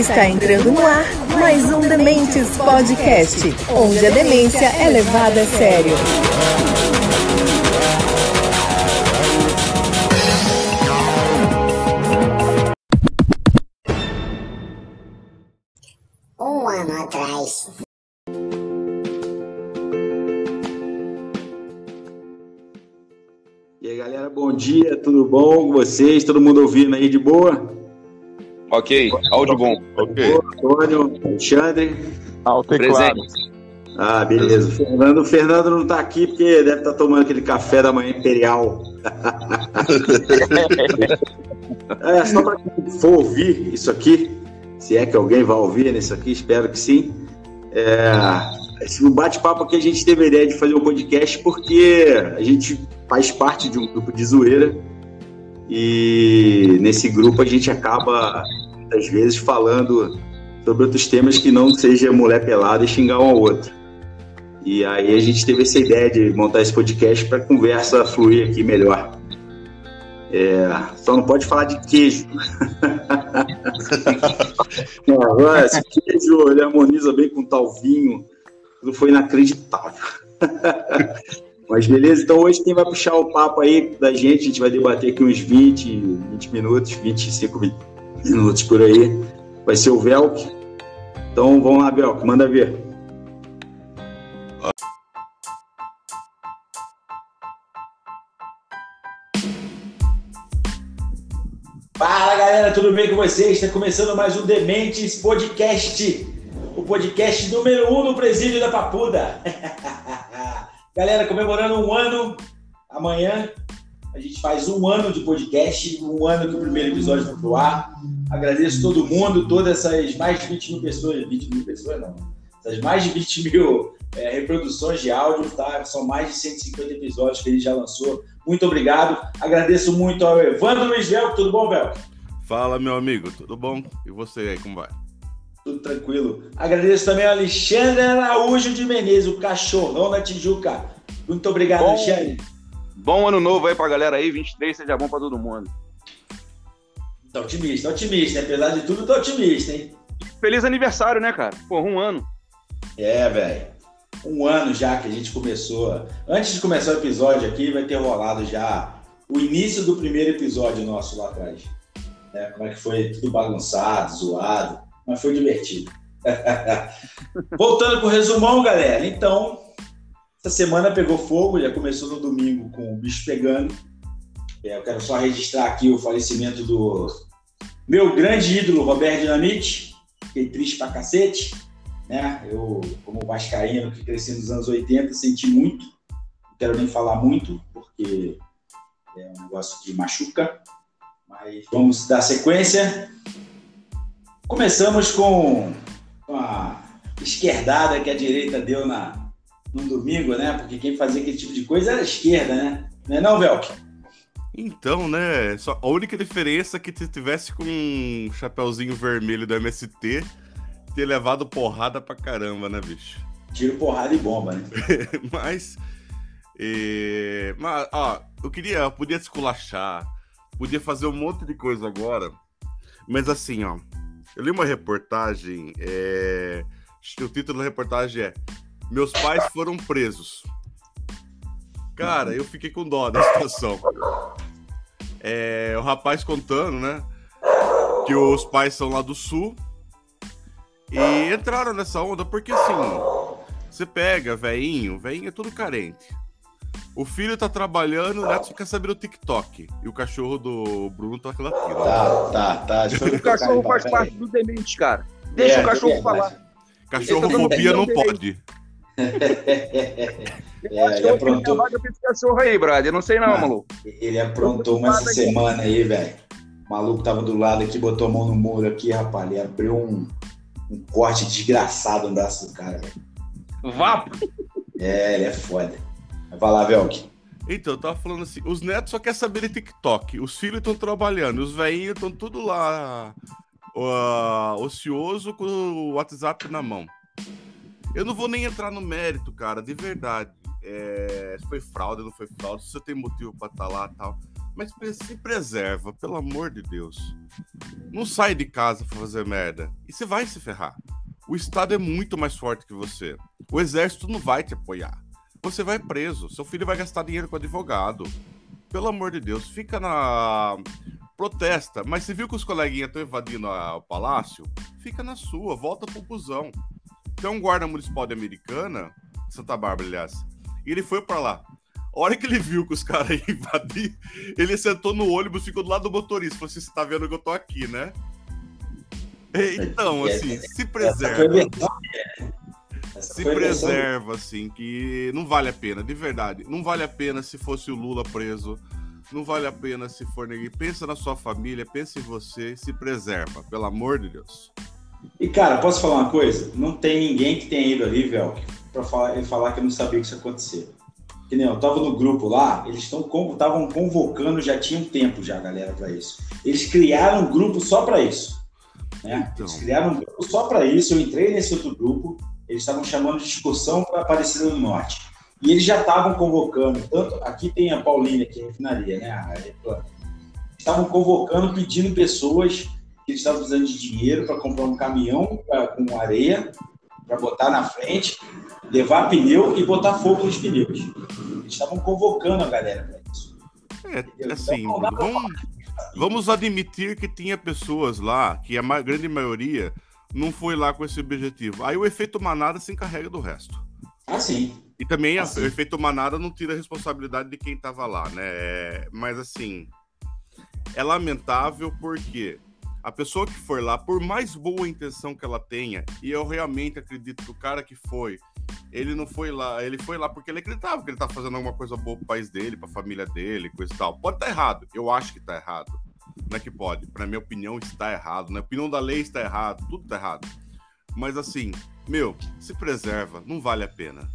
Está entrando no ar mais um Dementes Podcast, onde a demência é levada a sério. Um ano atrás. E aí, galera, bom dia, tudo bom com vocês? Todo mundo ouvindo aí de boa? Ok, áudio bom. Ok. Antônio, Alexandre. Alto e Presente. Ah, beleza. O Fernando, o Fernando não tá aqui porque deve estar tomando aquele café da manhã imperial. é, só para quem for ouvir isso aqui, se é que alguém vai ouvir nisso aqui, espero que sim. É, esse bate-papo aqui a gente teve a ideia de fazer um podcast porque a gente faz parte de um grupo de zoeira e nesse grupo a gente acaba muitas vezes falando sobre outros temas que não seja mulher pelada e xingar um ao outro. E aí a gente teve essa ideia de montar esse podcast para conversa fluir aqui melhor. É, só não pode falar de queijo. Não, esse queijo ele harmoniza bem com tal vinho. Tudo foi inacreditável. Mas beleza, então hoje quem vai puxar o papo aí da gente, a gente vai debater aqui uns 20, 20 minutos, 25 minutos por aí. Vai ser o Velk. Então vamos lá, Velk, manda ver. Fala galera, tudo bem com vocês? Está começando mais um Dementes Podcast, o podcast número um do Presídio da Papuda. galera, comemorando um ano, amanhã a gente faz um ano de podcast, um ano que o primeiro episódio foi pro ar. Agradeço todo mundo, todas essas mais de 20 mil pessoas, 20 mil pessoas não, essas mais de 20 mil é, reproduções de áudio, tá? São mais de 150 episódios que ele já lançou. Muito obrigado. Agradeço muito ao Evandro Luiz. Tudo bom, Velco? Fala, meu amigo, tudo bom? E você aí, como vai? Tudo tranquilo. Agradeço também ao Alexandre Araújo de Menezes, o cachorrão da Tijuca. Muito obrigado, Bom. Alexandre. Bom ano novo aí pra galera aí, 23, seja bom pra todo mundo. Tá otimista, tá otimista. Apesar de tudo, tô otimista, hein? Feliz aniversário, né, cara? Porra, um ano. É, velho. Um ano já que a gente começou. Antes de começar o episódio aqui, vai ter rolado já o início do primeiro episódio nosso lá atrás. Né? Como é que foi tudo bagunçado, zoado, mas foi divertido. Voltando pro resumão, galera. Então, essa semana pegou fogo, já começou no domingo com o bicho pegando. É, eu quero só registrar aqui o falecimento do meu grande ídolo, Roberto Dinamite. Fiquei triste pra cacete né? Eu, como vascaíno que cresci nos anos 80, senti muito. Não quero nem falar muito, porque é um negócio que machuca. Mas vamos dar sequência. Começamos com, a esquerdada que a direita deu na, no domingo, né? Porque quem fazia aquele tipo de coisa era a esquerda, né? Não é não, Velk? Então, né? Só a única diferença é que se tivesse com um chapeuzinho vermelho do MST, ter levado porrada pra caramba, né, bicho? Tiro, porrada e bomba, né? mas, é, mas, ó, eu queria, eu podia esculachar, podia fazer um monte de coisa agora, mas assim, ó, eu li uma reportagem, é, o título da reportagem é Meus pais foram presos. Cara, eu fiquei com dó da situação. É, o rapaz contando, né, que os pais são lá do sul, e entraram nessa onda porque assim, você pega veinho, veinho é tudo carente. O filho tá trabalhando, o neto só quer saber do TikTok. E o cachorro do Bruno tá latindo. Tá, tá, tá. O cachorro faz Peraí. parte do demente, cara. Deixa É, o cachorro é, falar. Cachorrofobia não pode. Eu acho É, que ele eu aprontou, vaga pra esse cachorro aí, brother. Eu não sei não, maluco. ele aprontou uma essa semana aí, velho. O maluco tava do lado aqui, botou a mão no muro aqui, rapaz. Ele abriu um, um corte desgraçado no braço do cara, velho. Vapo. É, ele é foda. Vai lá, Velk. Então, eu tava falando assim, os netos só querem saber de TikTok, os filhos estão trabalhando, os velhinhos estão tudo lá ó, ocioso com o WhatsApp na mão. Eu não vou nem entrar no mérito, cara, de verdade. É, se foi fraude, não foi fraude, se você tem motivo pra estar lá e tal. Mas se preserva, pelo amor de Deus. Não sai de casa pra fazer merda. E você vai se ferrar. O Estado é muito mais forte que você. O exército não vai te apoiar. Você vai preso. Seu filho vai gastar dinheiro com advogado. Pelo amor de Deus, fica na. Protesta. Mas você viu que os coleguinhas estão invadindo a- o palácio? Fica na sua, volta pro busão. Tem um guarda municipal de Americana, Santa Bárbara, aliás. E ele foi pra lá. A hora que ele viu que os caras iam invadir, ele sentou no ônibus, ficou do lado do motorista. Falou assim: você tá vendo que eu tô aqui, né? E, Então, É, assim, se foi a preserva. Essa Se preserva, assim, que não vale a pena, de verdade. Não vale a pena se fosse o Lula preso. Não vale a pena se for ninguém. Pensa na sua família, pensa em você, se preserva, pelo amor de Deus. E, cara, posso falar uma coisa? Não tem ninguém que tenha ido ali, velho, pra falar, falar que não sabia que isso ia acontecer. Que nem eu tava no grupo lá, eles estavam convocando, já tinha um tempo já, galera, pra isso. Eles criaram um grupo só pra isso. Né? Então. Eles criaram um grupo só pra isso. Eu entrei nesse outro grupo, eles estavam chamando de discussão para Aparecida do Norte. E eles já estavam convocando, tanto aqui tem a Paulínia, que é a refinaria, né? A. Estavam convocando, pedindo pessoas que eles estavam precisando de dinheiro para comprar um caminhão pra- com areia para botar na frente, levar pneu e botar fogo nos pneus. Eles estavam convocando a galera para isso. É, assim, Bruno, vamos, vamos admitir que tinha pessoas lá, que a grande maioria não foi lá com esse objetivo. Aí o efeito manada se encarrega do resto. Ah, sim. E também a- Assim. o efeito manada não tira a responsabilidade de quem tava lá, né? É, Mas assim, é lamentável porque a pessoa que for lá, por mais boa intenção que ela tenha, e eu realmente acredito que o cara que foi, ele não foi lá, ele foi lá porque ele acreditava que ele tá fazendo alguma coisa boa pro país dele, pra família dele, coisa e tal. Pode estar errado, eu acho que tá errado. Não é que pode, pra minha opinião está errado, na opinião da lei está errado, tudo tá errado. Mas assim, meu, se preserva, não vale a pena.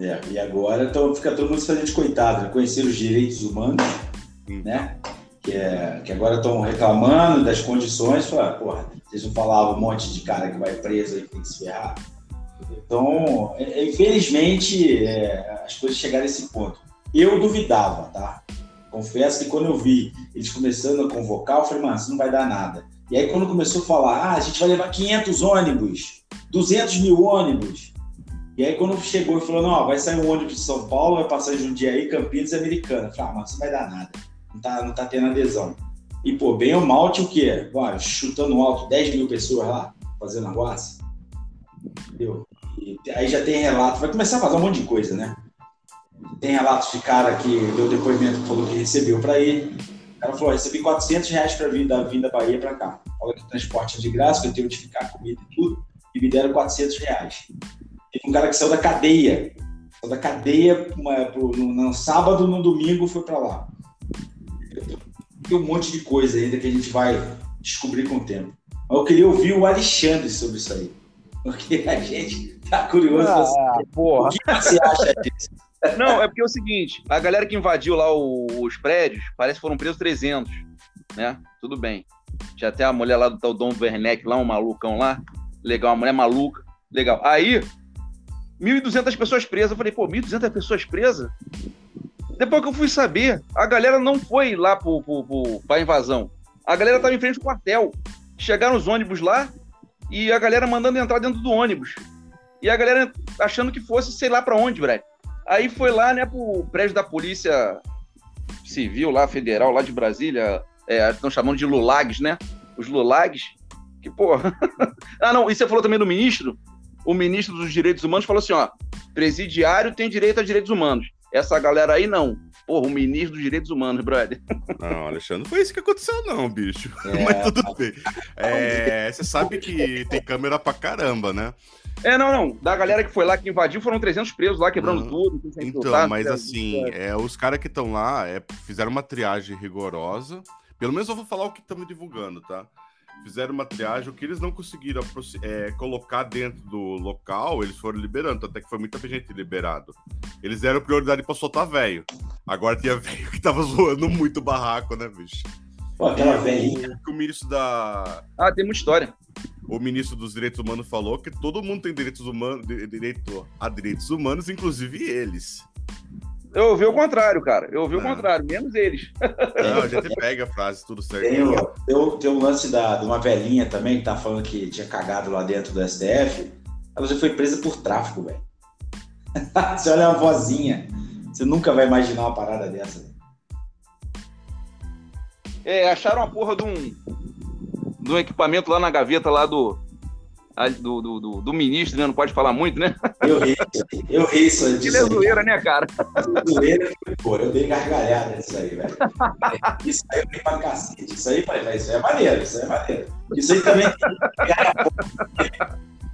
É, e agora então, fica todo mundo se fazendo de coitado, né? conhecer os direitos humanos, Hum. né? Que, é, que agora estão reclamando das condições. Fala, porra, vocês não falavam um monte de cara que vai preso aí que tem que se ferrar. Então, é- é, infelizmente, é, as coisas chegaram a esse ponto. Eu duvidava, tá? Confesso que quando eu vi eles começando a convocar, eu falei, mano, isso não vai dar nada. E aí, quando começou a falar, ah, a gente vai levar 500 ônibus, 200 mil ônibus. E aí, quando chegou e falou, não, vai sair um ônibus de São Paulo, vai passar em Jundiaí, Campinas e Americana. Eu falei, ah, mas isso não vai dar nada. Não tá, não tá tendo adesão. E, pô, bem ou mal, tinha o quê? Ué, chutando alto 10 mil pessoas lá, fazendo arruaça. Entendeu? E aí já tem relato, vai começar a fazer um monte de coisa, né? Tem relatos de cara que deu depoimento falou que recebeu para ir. O cara falou: recebi 400 reais para vir da, Bahia para cá. Fala que o transporte é de graça, que eu tenho que ficar comida e tudo, e me deram 400 reais. Teve um cara que saiu da cadeia, saiu da cadeia uma, pro, no, no sábado, no domingo foi para lá. Tem um monte de coisa ainda que a gente vai descobrir com o tempo. Mas eu queria ouvir o Alexandre sobre isso aí. Porque a gente tá curioso Ah, o porra. que você acha disso. Não, é porque é o seguinte, a galera que invadiu lá os prédios, parece que foram presos 300, né? Tudo bem. Tinha até a mulher lá do tal Dom Werneck, lá, um malucão lá. Legal, uma mulher maluca. Legal. Aí, 1.200 pessoas presas. Eu falei, pô, 1.200 pessoas presas? Depois que eu fui saber, a galera não foi lá pro, pro, pro, pra invasão. A galera tava em frente ao quartel. Chegaram os ônibus lá e a galera mandando entrar dentro do ônibus. E a galera achando que fosse sei lá pra onde, Brad. Aí foi lá, né, pro prédio da Polícia Civil, lá, federal, lá de Brasília. É, estão chamando de Lulags, né? Os Lulags. Que, porra. ah, não, e você falou também do ministro? O ministro dos Direitos Humanos falou assim: ó, presidiário tem direito a direitos humanos. Essa galera aí não. Porra, o ministro dos Direitos Humanos, brother. Não, Alexandre, não foi isso que aconteceu, não, bicho. É. Mas tudo bem. É, você sabe que tem câmera pra caramba, né? É, não, não. Da galera que foi lá, que invadiu, foram 300 presos lá, quebrando Não. tudo. Então, soltar, mas assim, é, os caras que estão lá é, fizeram uma triagem rigorosa. Pelo menos eu vou falar o que estamos divulgando, tá? Fizeram uma triagem, o que eles não conseguiram é, colocar dentro do local, eles foram liberando, até que foi muita gente liberado. Eles deram prioridade pra soltar velho. Agora tinha velho que tava zoando muito barraco, né, bicho? Pô, aquela velhinha. O, o ministro da. Ah, tem muita história. O ministro dos Direitos Humanos falou que todo mundo tem direitos humanos, di- direito a direitos humanos, inclusive eles. Eu ouvi o contrário, cara. Eu ouvi o Não. contrário, menos eles. Não, a gente pega a frase, tudo certo. Tem, o, tem, o, tem um lance da, de uma velhinha também que tá falando que tinha cagado lá dentro do STF. Ela já foi presa por tráfico, velho. você olha a vozinha, você nunca vai imaginar uma parada dessa. É, acharam a porra de um, um equipamento lá na gaveta lá do, do, do, do- do ministro, né? Não pode falar muito, né? Eu ri, eu ri isso Que disso aí. zoeira, né, cara? Zoeira, pô, eu dei gargalhada nisso aí, velho. Isso aí eu dei pra cacete. Isso aí, velho, isso aí é maneiro, isso aí é maneiro. Isso aí também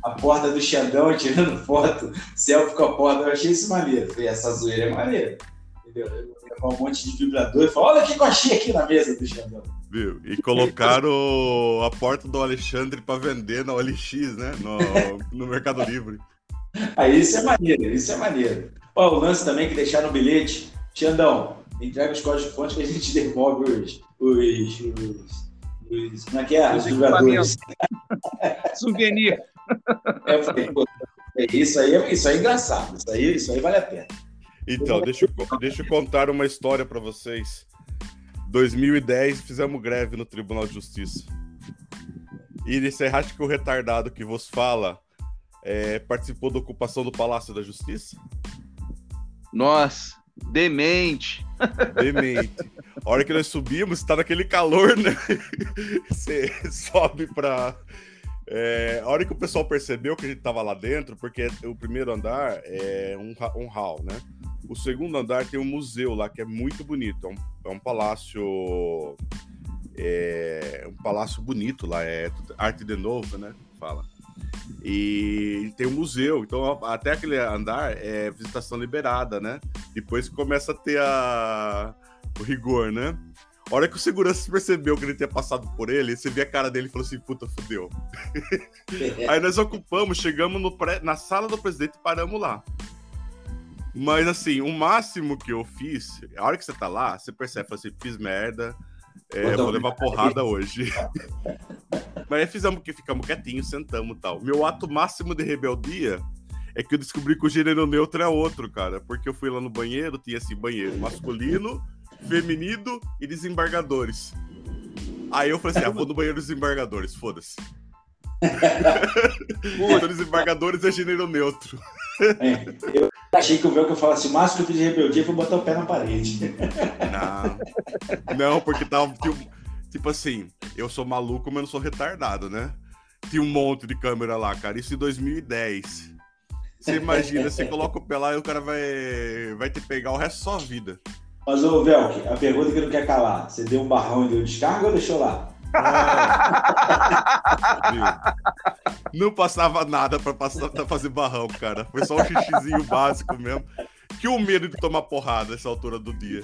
a porta, do Xandão tirando foto, selfie com a porta. Eu achei isso maneiro. Falei, essa zoeira é maneira. Entendeu? Eu vou levar um monte de vibrador e falar, olha o que eu achei aqui na mesa do Xandão. Viu? E colocaram a porta do Alexandre pra vender na OLX, né? No, no Mercado Livre. Aí isso é maneiro, isso é maneiro. Ó, o lance também que deixaram no bilhete. Xandão, entrega os códigos fontes que a gente devolve os. os, os, os como é que é? Os Os vibradores. Souvenir. É, eu falei, pô, isso aí, é- isso aí é engraçado. Isso aí, isso aí vale a pena. Então, deixa eu, deixa eu contar uma história pra vocês. 2010, fizemos greve no Tribunal de Justiça. E você acha que o retardado que vos fala é, participou da ocupação do Palácio da Justiça? Nossa, demente. Demente. A hora que nós subimos, tá naquele calor, né? Você sobe pra. é, a hora que o pessoal percebeu que a gente tava lá dentro, porque o primeiro andar é um, um hall, né? O segundo andar tem um museu lá que é muito bonito. É um, é um palácio. É um palácio bonito lá, é arte de novo, né? Fala. E tem um museu, então até aquele andar é visitação liberada, né? Depois começa a ter a... o rigor, né? A hora que o segurança percebeu que ele tinha passado por ele, você vê a cara dele e falou assim: puta, fudeu. Aí nós ocupamos, chegamos no pré- na sala do presidente e paramos lá. Mas assim, o máximo que eu fiz, a hora que você tá lá, você percebe, assim, fiz merda, é, vou levar porrada hoje. Mas aí fizemos que ficamos quietinhos, sentamos e tal. Meu ato máximo de rebeldia é que eu descobri que o gênero neutro é outro, cara. Porque eu fui lá no banheiro, tinha assim, banheiro masculino, feminino e desembargadores. Aí eu falei assim, ah, vou no banheiro dos desembargadores, foda-se. Pô, desembargadores é gênero neutro. É, eu achei que o meu que eu falasse, o máximo que eu fiz de rebeldia foi botar o pé na parede. Não. Não, porque tava. Tipo, tipo assim, eu sou maluco, mas não sou retardado, né? Tinha um monte de câmera lá, cara. Isso em 2010. Você imagina, você coloca o pé lá e o cara vai, vai te pegar o resto da sua vida. Mas, ô, Velk, a pergunta que não quer calar, você deu um barrão e deu descarga ou deixou lá? Não passava nada pra, passar, pra fazer barrão, cara. Foi só um xixizinho básico mesmo. Que o medo de tomar porrada nessa altura do dia.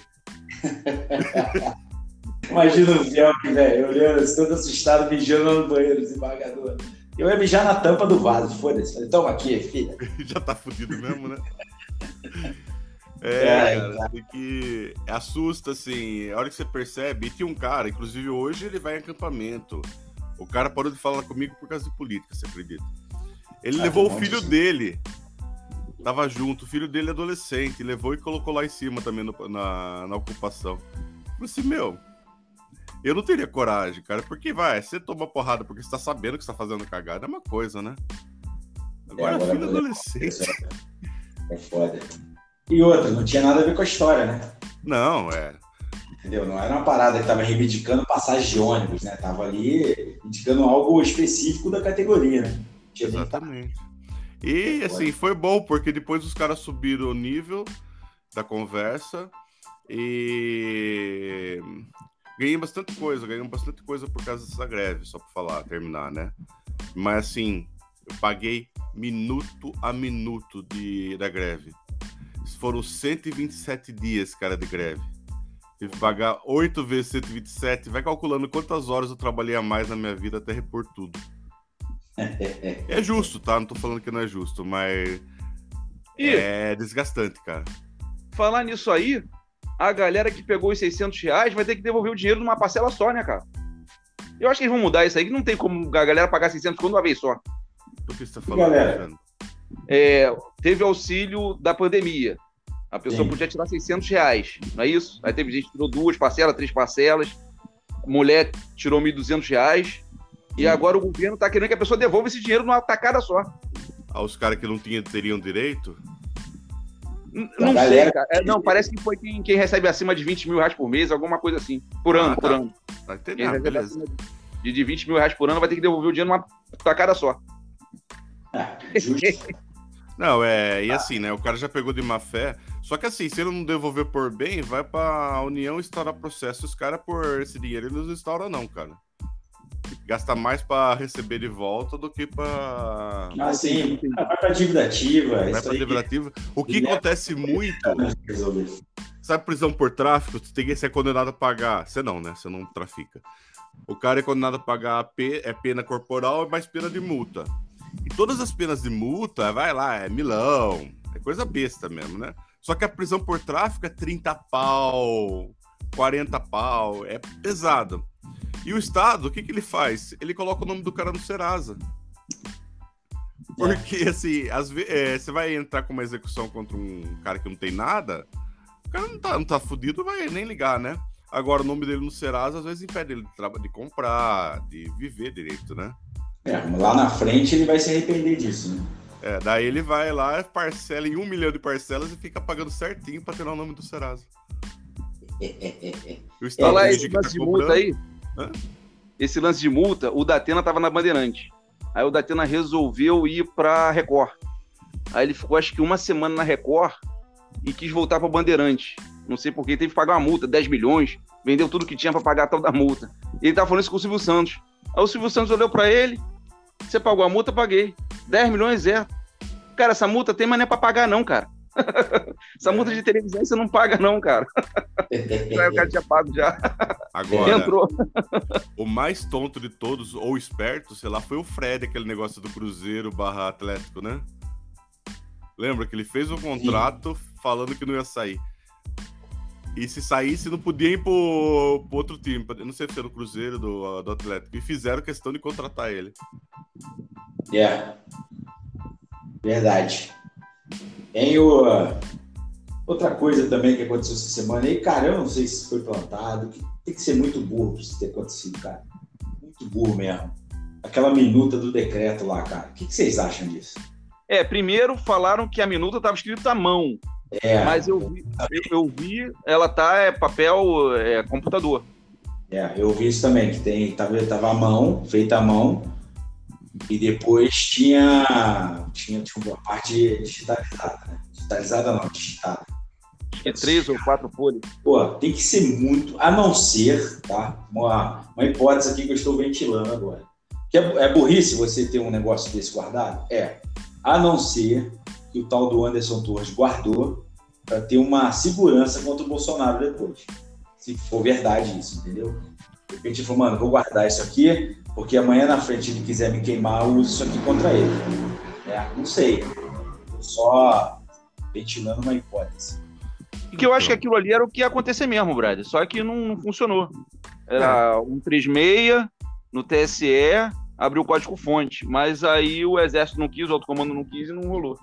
Imagina o Velk, velho, olhando todo assustado, mijando no banheiro, desembargador. Eu ia mijar na tampa do vaso, foda-se. Falei, toma aqui, filha. Já tá fudido mesmo, né? É, É, cara, tem que. Assusta, assim. A hora que você percebe, e tinha um cara, inclusive hoje ele vai em acampamento. O cara parou de falar comigo por causa de política, você acredita? Ele Ah, levou tem o filho de- dele. Tava junto, o filho dele é adolescente, levou e colocou lá em cima também no- na, na ocupação. Falei assim, meu, eu não teria coragem, cara, porque vai, você toma porrada porque você tá sabendo que você tá fazendo cagada, é uma coisa, né? Agora, agora filho poder- adolescente. É foda. E outra, não tinha nada a ver com a história, né? Não, é. Entendeu? Não era uma parada que tava reivindicando passagem de ônibus, né? Tava ali indicando algo específico da categoria, né? Tinha Exatamente. E assim, foi bom, porque depois os caras subiram o nível da conversa e ganhei bastante coisa, ganhei bastante coisa por causa dessa greve, só pra falar, terminar, né? Mas assim, eu paguei minuto a minuto de, da greve. Foram 127 dias, cara, de greve. Tive que pagar 8 vezes 127. Vai calculando quantas horas eu trabalhei a mais na minha vida até repor tudo. É justo, tá? Não tô falando que não é justo, mas E é desgastante, cara. falar nisso aí, a galera que pegou os 600 reais vai ter que devolver o dinheiro numa parcela só, né, cara? Eu acho que eles vão mudar isso aí, que não tem como a galera pagar 600 conto de uma vez só. Do que você tá falando, galera? Alexandre? É, teve auxílio da pandemia. A pessoa Sim. podia tirar 600 reais, não é isso? Aí teve gente que tirou duas parcelas, três parcelas. Mulher tirou 1.200 reais. E Sim. agora o governo tá querendo que a pessoa devolva esse dinheiro numa tacada só. Aos caras que não tinham, teriam direito. N- Não galera- sei, cara. É, não, parece que foi quem, quem recebe acima de 20 mil reais por mês, alguma coisa assim. Por ano, Ah, por tá. ano. Tá entendendo? beleza. de, de 20 mil reais por ano vai ter que devolver o dinheiro numa tacada só. Não, é. E assim, né? O cara já pegou de má fé. Só que assim, se ele não devolver por bem, vai pra União instaurar processo. Os caras, por esse dinheiro, eles não instauram, não, cara. Gasta mais pra receber de volta do que pra. Ah, sim. Ah, Vai pra dívida ativa. Vai pra aí derivativa. O que é- acontece muito. Sabe prisão por tráfico? Você tem que ser condenado a pagar. Você não, né? Você não trafica. O cara é condenado a pagar pe- é pena corporal mais pena de multa. E todas as penas de multa, vai lá, é milão. É coisa besta mesmo, né? Só que a prisão por tráfico é 30 pau, 40 pau. É pesado. E o Estado, o que, que ele faz? Ele coloca o nome do cara no Serasa. Porque, assim, às vezes, é, você vai entrar com uma execução contra um cara que não tem nada, o cara não tá, não tá fudido, vai nem ligar, né? Agora, o nome dele no Serasa, às vezes, impede ele de, de comprar, de viver direito, né? É, lá na frente ele vai se arrepender disso, né? É, daí ele vai lá, parcela em um milhão de parcelas e fica pagando certinho pra ter o nome do Serasa. O Estado Olha lá, finge esse que tá lance de multa aí. Hã? Esse lance de multa, o Datena tava na Bandeirante. Aí o Datena resolveu ir pra Record. Aí ele ficou acho que uma semana na Record e quis voltar pra Bandeirante. Não sei por que, teve que pagar uma multa, 10 milhões, vendeu tudo que tinha pra pagar a tal da multa. E ele tava falando isso com o Silvio Santos. Aí o Silvio Santos olhou pra ele, você pagou a multa, paguei. 10 milhões é. Cara, essa multa tem, mas não é pra pagar não, cara. essa multa de televisão você não paga não, cara. Aí o cara tinha pago já. Agora, Entrou. o mais tonto de todos, ou esperto, sei lá, foi o Fred, aquele negócio do Cruzeiro barra Atlético, né? Lembra que ele fez um contrato falando que não ia sair. E se saísse, não podia ir pro, pro outro time. Eu não sei se era o Cruzeiro do, do Atlético. E fizeram questão de contratar ele. É. Verdade. Tem o... outra coisa também que aconteceu essa semana aí, cara, eu não sei se foi plantado, que tem que ser muito burro pra isso ter acontecido, cara. Muito burro mesmo. Aquela minuta do decreto lá, cara. O que, que vocês acham disso? É, primeiro falaram que a minuta estava escrita à mão, É, mas eu vi, eu, eu vi, ela tá é papel, é computador. é, eu vi isso também, que tem, tava, tava à mão, feita à mão, e depois tinha, tinha tipo, uma parte digitalizada, né? Digitalizada não, digitada. É três ou quatro folhas. Pô, tem que ser muito, a não ser, tá? Uma, uma hipótese aqui que eu estou ventilando agora. Que é, é burrice você ter um negócio desse guardado? É. A não ser que o tal do Anderson Torres guardou para ter uma segurança contra o Bolsonaro depois. Se for verdade isso, entendeu? De repente ele falou, mano, vou guardar isso aqui, porque amanhã na frente ele quiser me queimar, eu uso isso aqui contra ele. É, não sei. Tô só ventilando uma hipótese. Porque eu acho que aquilo ali era o que ia acontecer mesmo, Brad. Só que não, não funcionou. Era um 36 no TSE, abriu o código fonte. Mas aí o exército não quis, o alto comando não quis e não rolou.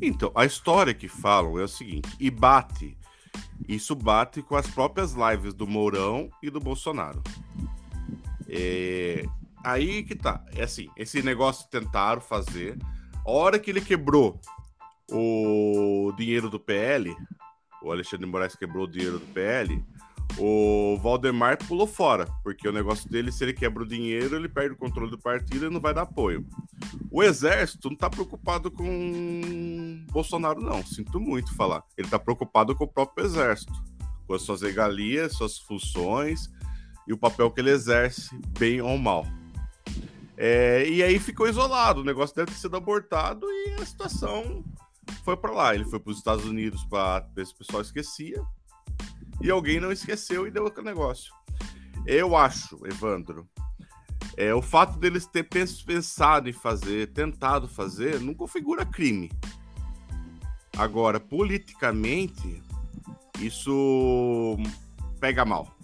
Então, a história que falam é o seguinte, e bate, isso bate com as próprias lives do Mourão e do Bolsonaro. É, aí que tá, é assim, esse negócio tentaram fazer, a hora que ele quebrou o dinheiro do PL, o Alexandre de Moraes quebrou o dinheiro do PL, o Valdemar pulou fora, porque o negócio dele, se ele quebra o dinheiro, ele perde o controle do partido e não vai dar apoio. O exército não tá preocupado com Bolsonaro, não. Sinto muito falar. Ele tá preocupado com o próprio exército, com as suas regalias, suas funções e o papel que ele exerce, bem ou mal. É, e aí ficou isolado. O negócio deve ter sido abortado e a situação foi para lá. Ele foi para os Estados Unidos para ver se o pessoal esquecia. E alguém não esqueceu e deu aquele negócio. Eu acho, Evandro, é, o fato deles ter pens- pensado em fazer, tentado fazer, não configura crime. Agora, politicamente, isso pega mal.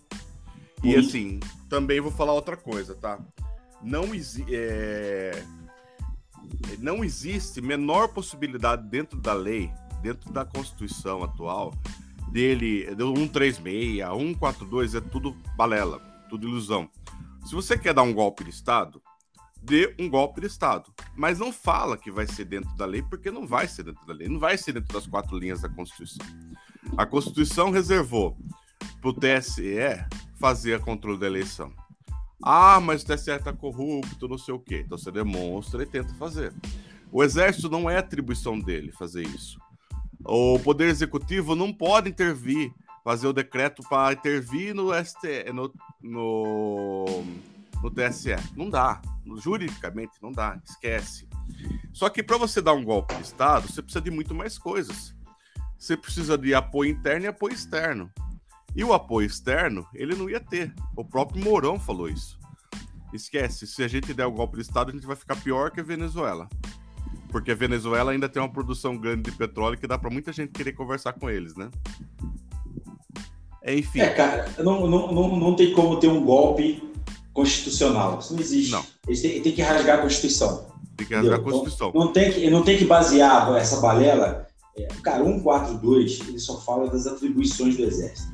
E assim, também vou falar outra coisa, tá? Não, exi é, não existe menor possibilidade dentro da lei dentro da Constituição atual, dele, do 136, 142, é tudo balela, tudo ilusão. Se você quer dar um golpe de Estado, dê um golpe de Estado. Mas não fala que vai ser dentro da lei, porque não vai ser dentro da lei, não vai ser dentro das quatro linhas da Constituição. A Constituição reservou para o TSE fazer a controle da eleição. Ah, mas o TSE está corrupto, não sei o quê. Então você demonstra e tenta fazer. O Exército não é atribuição dele fazer isso. O Poder Executivo não pode intervir, fazer o decreto para intervir no, ST, no, no, no TSE. Não dá. Juridicamente, não dá. Esquece. Só que para você dar um golpe de Estado, você precisa de muito mais coisas. Você precisa de apoio interno e apoio externo. E o apoio externo, ele não ia ter. O próprio Mourão falou isso. Esquece, se a gente der o golpe de Estado, a gente vai ficar pior que a Venezuela. Porque a Venezuela ainda tem uma produção grande de petróleo que dá para muita gente querer conversar com eles, né? Enfim. É, cara, não, não, não, não tem como ter um golpe constitucional. Isso não existe. Não. Eles têm, têm que rasgar a Constituição. Tem que rasgar entendeu? a Constituição. Não, não, tem que, não tem que basear essa balela. É, cara, 142, ele só fala das atribuições do Exército.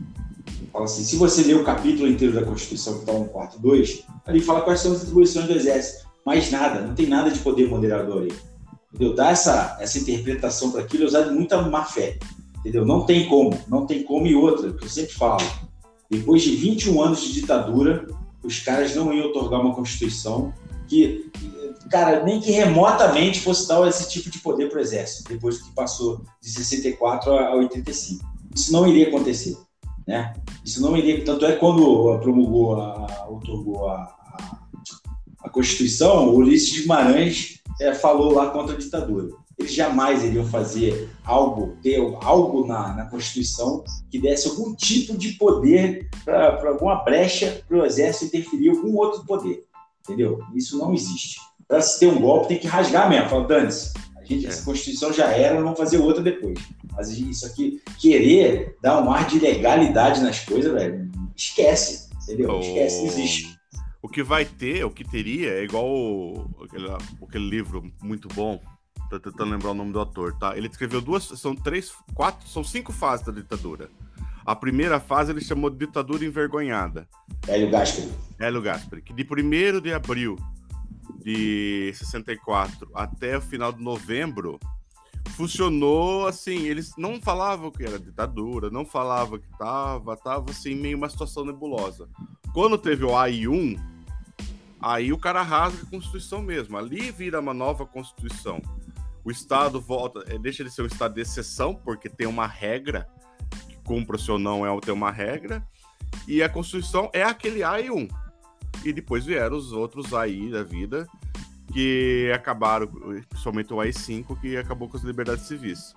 Fala assim, se você ler o capítulo inteiro da Constituição, que está 142, ali fala quais são as atribuições do Exército. Mais nada, não tem nada de poder moderador aí. Entendeu? Dar essa, essa interpretação para aquilo é usado muita má fé. Entendeu? Não tem como, não tem como e outra, que eu sempre falo. Depois de 21 anos de ditadura, os caras não iam otorgar uma Constituição que, cara, nem que remotamente fosse dar esse tipo de poder para o Exército, depois que passou de 64 a 85. Isso não iria acontecer. Né? Isso não iria. Tanto é quando promulgou, a, otorgou a, a, a Constituição, o Ulisses de Guimarães é, falou lá contra a ditadura. Eles jamais iriam fazer algo, ter algo na, na Constituição que desse algum tipo de poder para alguma brecha para o Exército interferir algum outro poder. Entendeu? Isso não existe. Para se ter um golpe, tem que rasgar mesmo. Fala, dane-se, gente, essa Constituição já era, vamos fazer outra depois. Mas isso aqui, querer dar um ar de legalidade nas coisas, velho, esquece, entendeu? Esquece, não existe. O que vai ter, o que teria, é igual o, aquele, aquele livro muito bom, tô tentando lembrar o nome do autor, tá? Ele escreveu duas, são três, quatro, são cinco fases da ditadura. A primeira fase ele chamou de ditadura envergonhada. Hélio Gaspari. Hélio Gaspari, que de 1 de abril de 64 até o final de novembro, funcionou assim, eles não falavam que era ditadura, não falavam que tava, tava assim, meio uma situação nebulosa. Quando teve o AI1, aí o cara rasga a Constituição mesmo, ali vira uma nova Constituição. O Estado volta, é, deixa de ser um Estado de exceção, porque tem uma regra, que cumpra-se ou não é ter uma regra, e a Constituição é aquele AI1 e depois vieram os outros aí da vida que acabaram, principalmente o AI-5, que acabou com as liberdades civis.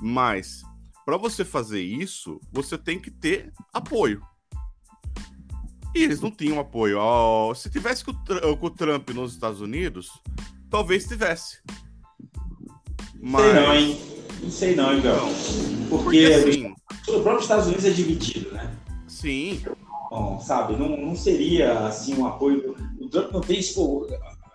Mas, para você fazer isso, você tem que ter apoio. E eles não tinham apoio. Oh, se tivesse com o, Trump nos Estados Unidos, talvez tivesse. Mas... Sei não, hein? Não sei não, então. Porque, porque assim, o próprio Estados Unidos é dividido, né? Sim. Bom, sabe, não, não seria assim um apoio. O Trump não tem isso,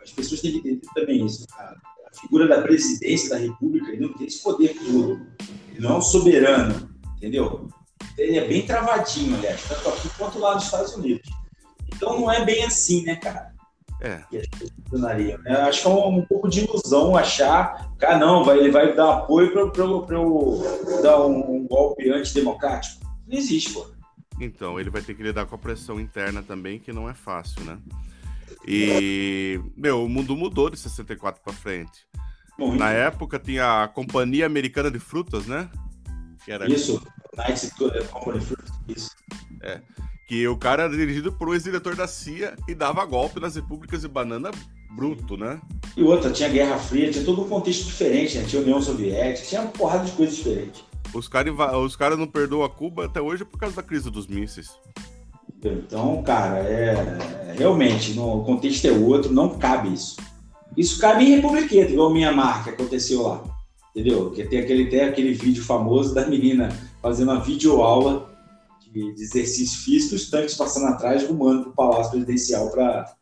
as pessoas têm que entender também isso. A, a figura da presidência da República ele não tem esse poder todo. Ele não é um soberano, entendeu? Ele é bem travadinho, aliás, tanto aqui quanto lá nos Estados Unidos. Então não é bem assim, né, cara? É. Né? Acho que é um, um, pouco de ilusão achar ah, não, vai, ele vai dar apoio para eu dar um, um golpe antidemocrático. Não existe, pô. Então, ele vai ter que lidar com a pressão interna também, que não é fácil, né? E, meu, o mundo mudou de 64 para frente. Bom, Na época tinha a Companhia Americana de Frutas, né? Que era... Isso, Night Company Fruits, isso. É. Que o cara era dirigido por um ex-diretor da CIA e dava golpe nas repúblicas de banana bruto, né? E outra, tinha Guerra Fria, tinha todo um contexto diferente, né? Tinha União Soviética, tinha uma porrada de coisas diferentes. Os caras os cara não perdoam a Cuba até hoje por causa da crise dos mísseis. Então, cara, é, realmente, no, o contexto é outro, não cabe isso. Isso cabe em Republiqueta, igual minha marca que aconteceu lá. Entendeu? Que tem aquele, tem aquele vídeo famoso da menina fazendo uma videoaula de, de exercício físico, os tanques passando atrás, rumando para o Palácio Presidencial para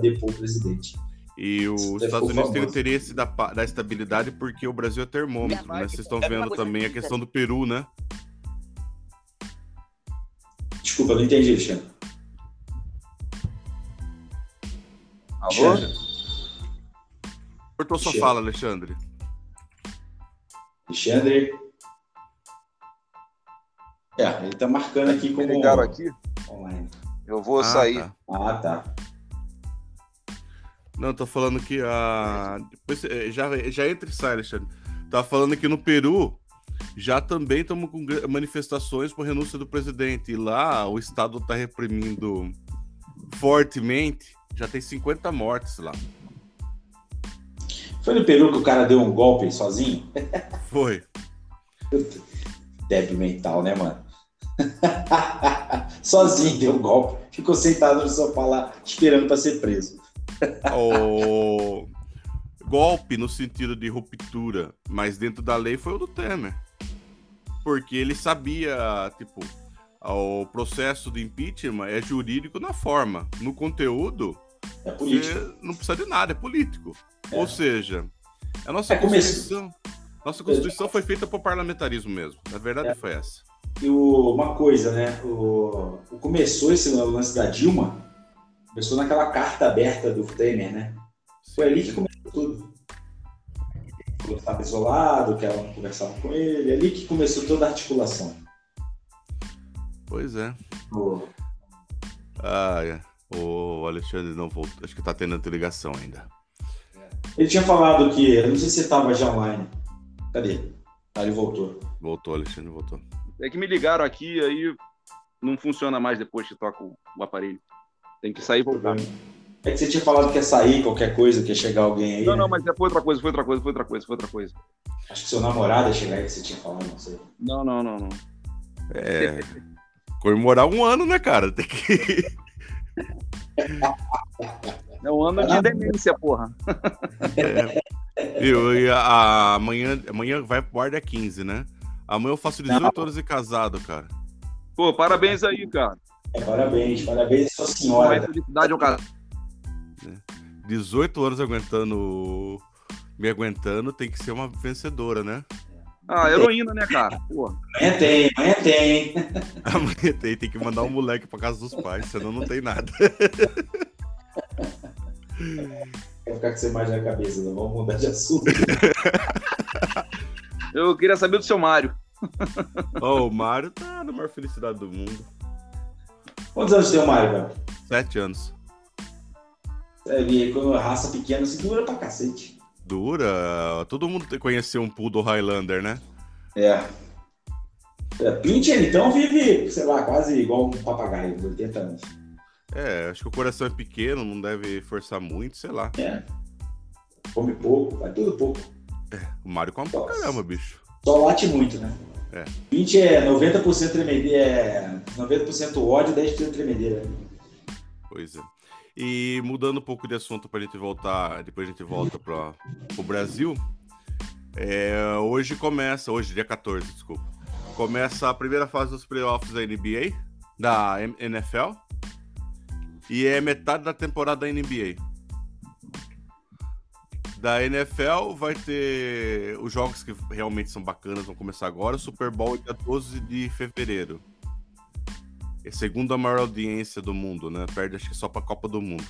depor o presidente. E os Isso Estados Unidos têm o interesse da, da estabilidade porque o Brasil é termômetro, né? Vocês estão vendo também a questão do Peru, né? Desculpa, não entendi, Alexandre. Alô? Alexandre. Cortou sua fala, Alexandre. Alexandre. É, ele tá marcando aqui Me como ligaram aqui, online. eu vou Ah, sair. tá. Ah, tá. Não, tô falando que a. Depois, eh, já, já entra e sai, Alexandre. Tá falando que no Peru já também estamos com manifestações por renúncia do presidente. E lá o Estado tá reprimindo fortemente. Já tem 50 mortes lá. Foi no Peru que o cara deu um golpe sozinho? Foi. Débil mental, né, mano? sozinho deu um golpe. Ficou sentado no sofá lá, esperando para ser preso. O golpe no sentido de ruptura, mas dentro da lei foi o do Temer. Porque ele sabia, tipo, o processo de impeachment é jurídico na forma. No conteúdo, É político. não precisa de nada, é político. É. Ou seja, a nossa É. Constituição. Nossa Constituição foi feita por parlamentarismo mesmo. A verdade É. foi essa. E o- uma coisa, né? O, o- começou esse lance da Dilma, começou naquela carta aberta do Temer, né? Foi ali que isolado, que ela não conversava com ele, ali que começou toda a articulação. Pois é. O- Ah, é. O Alexandre não voltou. Acho que tá tendo ligação ainda. Ele tinha falado que, eu não sei se você estava já online. Cadê? Ah, ele voltou. Voltou, Alexandre voltou. É que me ligaram aqui, aí não funciona mais depois que toca o, o aparelho. Tem que sair e voltar. É que você tinha falado que ia sair qualquer coisa, que ia chegar alguém aí. Não, né? não, mas é, foi outra coisa, foi outra coisa, foi outra coisa, foi outra coisa. Acho que seu namorado ia chegar aí que você tinha falado, não sei. Não, não, não, não. É. Comemorar um ano, né, cara? Tem que. É um ano de demência, porra. Eu, e a, amanhã, amanhã vai pro ar dia 15, né? Amanhã eu faço 18 anos de casado, cara. Pô, parabéns aí, cara. É, parabéns, parabéns, sua senhora. felicidade ao cara. 18 anos aguentando. Me aguentando, tem que ser uma vencedora, né? Ah, heroína, né, cara? Porra. Amanhã tem, amanhã tem. Amanhã tem, tem que mandar um moleque pra casa dos pais, senão não tem nada. Vai ficar com essa imagem na cabeça, não vamos mudar de assunto. Eu queria saber do seu Mário. Ó, o Mário tá na maior felicidade do mundo. Quantos anos tem o Mário, velho? Sete anos. Ele, quando a raça pequena, se dura pra cacete. Dura. Todo mundo conheceu um poodle Highlander, né? É. é Pincher, então, vive, sei lá, quase igual um papagaio, de 80 anos. É, acho que o coração é pequeno, não deve forçar muito, sei lá. É. Come pouco, vai tudo pouco. O Mário come pra caramba, bicho. Só late muito, né? É. Pincher é 90% tremedeira, é 90% ódio, 10% tremedeira. Pois é. E mudando um pouco de assunto pra gente voltar, depois a gente volta para o Brasil. é, hoje começa, hoje, dia 14, desculpa. Começa a primeira fase dos playoffs da NBA, da NFL. E é metade da temporada da NBA. Da NFL vai ter os jogos que realmente são bacanas, vão começar agora. O Super Bowl é dia 12 de fevereiro. É a segunda maior audiência do mundo, né? Perde acho que só pra Copa do Mundo.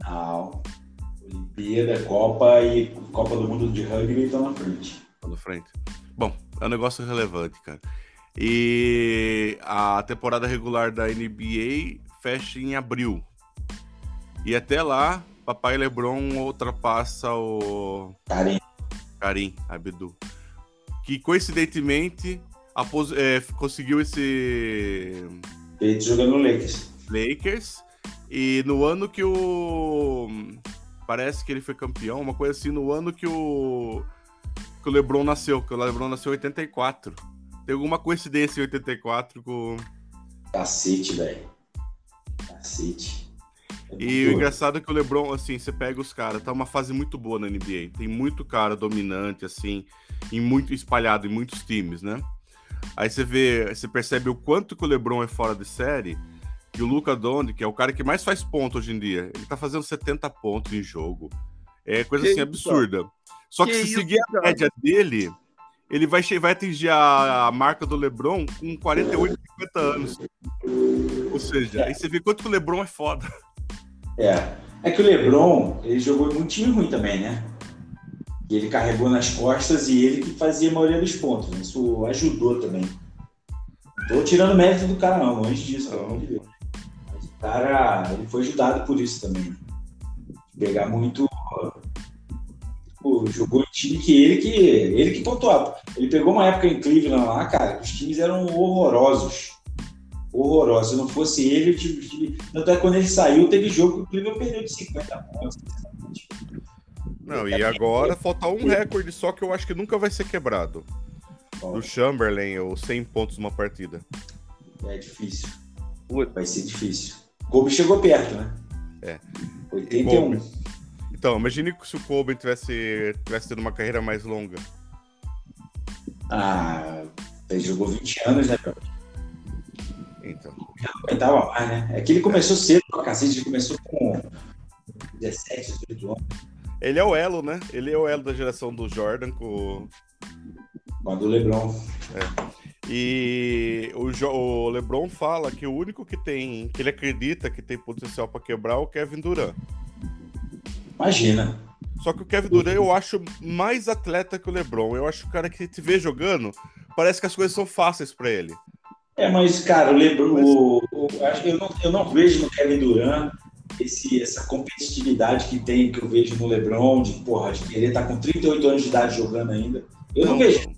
Não. Olimpíada, Copa e Copa do Mundo de Rugby estão na frente. lá na frente. Bom, é um negócio relevante, cara. E a temporada regular da NBA fecha em abril. E até lá, papai LeBron ultrapassa o Karen, Karim Abdul. Que coincidentemente apos- é, conseguiu esse feito jogando no Lakers. Lakers. E no ano que o. Parece que ele foi campeão, uma coisa assim, no ano que o. Que o LeBron nasceu, que o LeBron nasceu em 84. Tem alguma coincidência em 84 com. Cacete, velho. Cacete. É E o engraçado é que o LeBron, assim, você pega os caras, tá uma fase muito boa na NBA. Tem muito cara dominante, assim, em muito espalhado em muitos times, né? Aí você vê, você percebe o quanto que o LeBron é fora de série, que o Luca Doncic, que é o cara que mais faz ponto hoje em dia, ele tá fazendo 70 pontos em jogo, É coisa Que assim isso, absurda. Só que, Que se isso, seguir a cara? média dele, ele vai, vai atingir a, a marca do LeBron com 48, 50 anos. Ou seja, aí você vê quanto que o LeBron é foda. É. É que o LeBron, ele jogou em muito time ruim também, né? E ele carregou nas costas e ele que fazia a maioria dos pontos. né? Isso ajudou também. Não tô tirando mérito do cara, não, longe disso, pelo amor de Deus. Mas o cara, ele foi ajudado por isso também. né? Pegar muito. Pô, jogou em time que ele que ele que pontuava. Ele pegou uma época Cleveland lá, cara, os times eram horrorosos. Horrorosos. Se não fosse ele, o time. Tanto é quando ele saiu, teve jogo que o Cleveland perdeu de 50 pontos. Não, e agora falta um recorde só que eu acho que nunca vai ser quebrado. Bom, Do Chamberlain, os 100 pontos numa partida. É difícil. Puta. Vai ser difícil. Kobe chegou perto, né? É. 81. Kobe. Então, imagine se o Kobe tivesse, tivesse tendo uma carreira mais longa. Ah, ele jogou 20 anos, né, cara? Então. Ele tava mais, né? É que ele começou cedo pra cacete, ele começou com 17, 18 anos. Ele é o elo, né? Ele é o elo da geração do Jordan com. Com a do Lebron. E o, Jo- o LeBron fala que o único que tem, que ele acredita que tem potencial pra quebrar é o Kevin Durant. Imagina. Só que o Kevin Durant eu acho mais atleta que o LeBron. Eu acho que o cara que te vê jogando, parece que as coisas são fáceis pra ele. É, mas, cara, o Lebron, o, o- acho- eu, não, eu não vejo no Kevin Durant esse, essa competitividade que tem, que eu vejo no Lebron, de, porra, de querer estar com 38 anos de idade jogando ainda. Eu não, Não, vejo.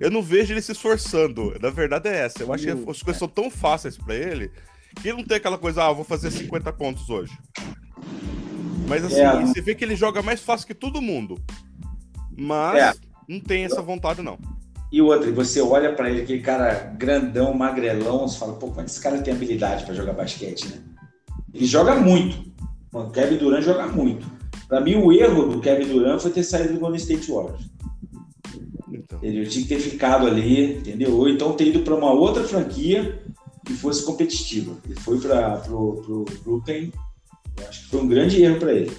Eu não vejo ele se esforçando. Na verdade é essa. Eu acho que as coisas são tão fáceis pra ele que ele não tem aquela coisa, ah, vou fazer 50 pontos hoje. Mas assim, É. você vê que ele joga mais fácil que todo mundo. Mas É. não tem essa vontade, não. E outra, você olha pra ele, aquele cara grandão, magrelão, você fala, pô, como é que esse cara tem habilidade pra jogar basquete, né? Ele joga muito. Mano, o Kevin Durant joga muito. Pra mim, o erro do Kevin Durant foi ter saído do Golden State Warriors. Então, Ele tinha que ter ficado ali, entendeu? Ou então ter ido pra uma outra franquia que fosse competitiva. Ele foi para pro, pro Brooklyn. Eu acho que foi um grande erro pra ele.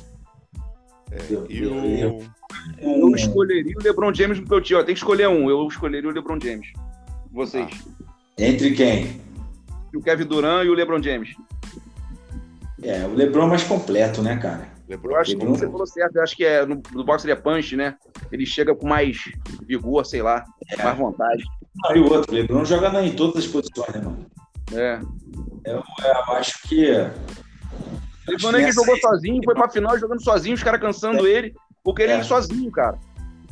Entendeu? e Ele- o. Eu um- escolheria o LeBron James no meu time. Ó, tem que escolher um. Eu escolheria o LeBron James. Vocês. Entre quem? O Kevin Durant e o LeBron James. É, o LeBron é mais completo, né, cara? LeBron. Eu acho que LeBron- você falou certo. Eu acho que é, no, no boxe ele é punch, né? Ele chega com mais vigor, sei lá, mais vontade. Ah, e o outro, o LeBron joga na- em todas as posições, né, mano? É. Eu acho que. O LeBron que que jogou aí- sozinho, foi pra final jogando sozinho, os caras cansando ele, porque ele É. é sozinho, cara.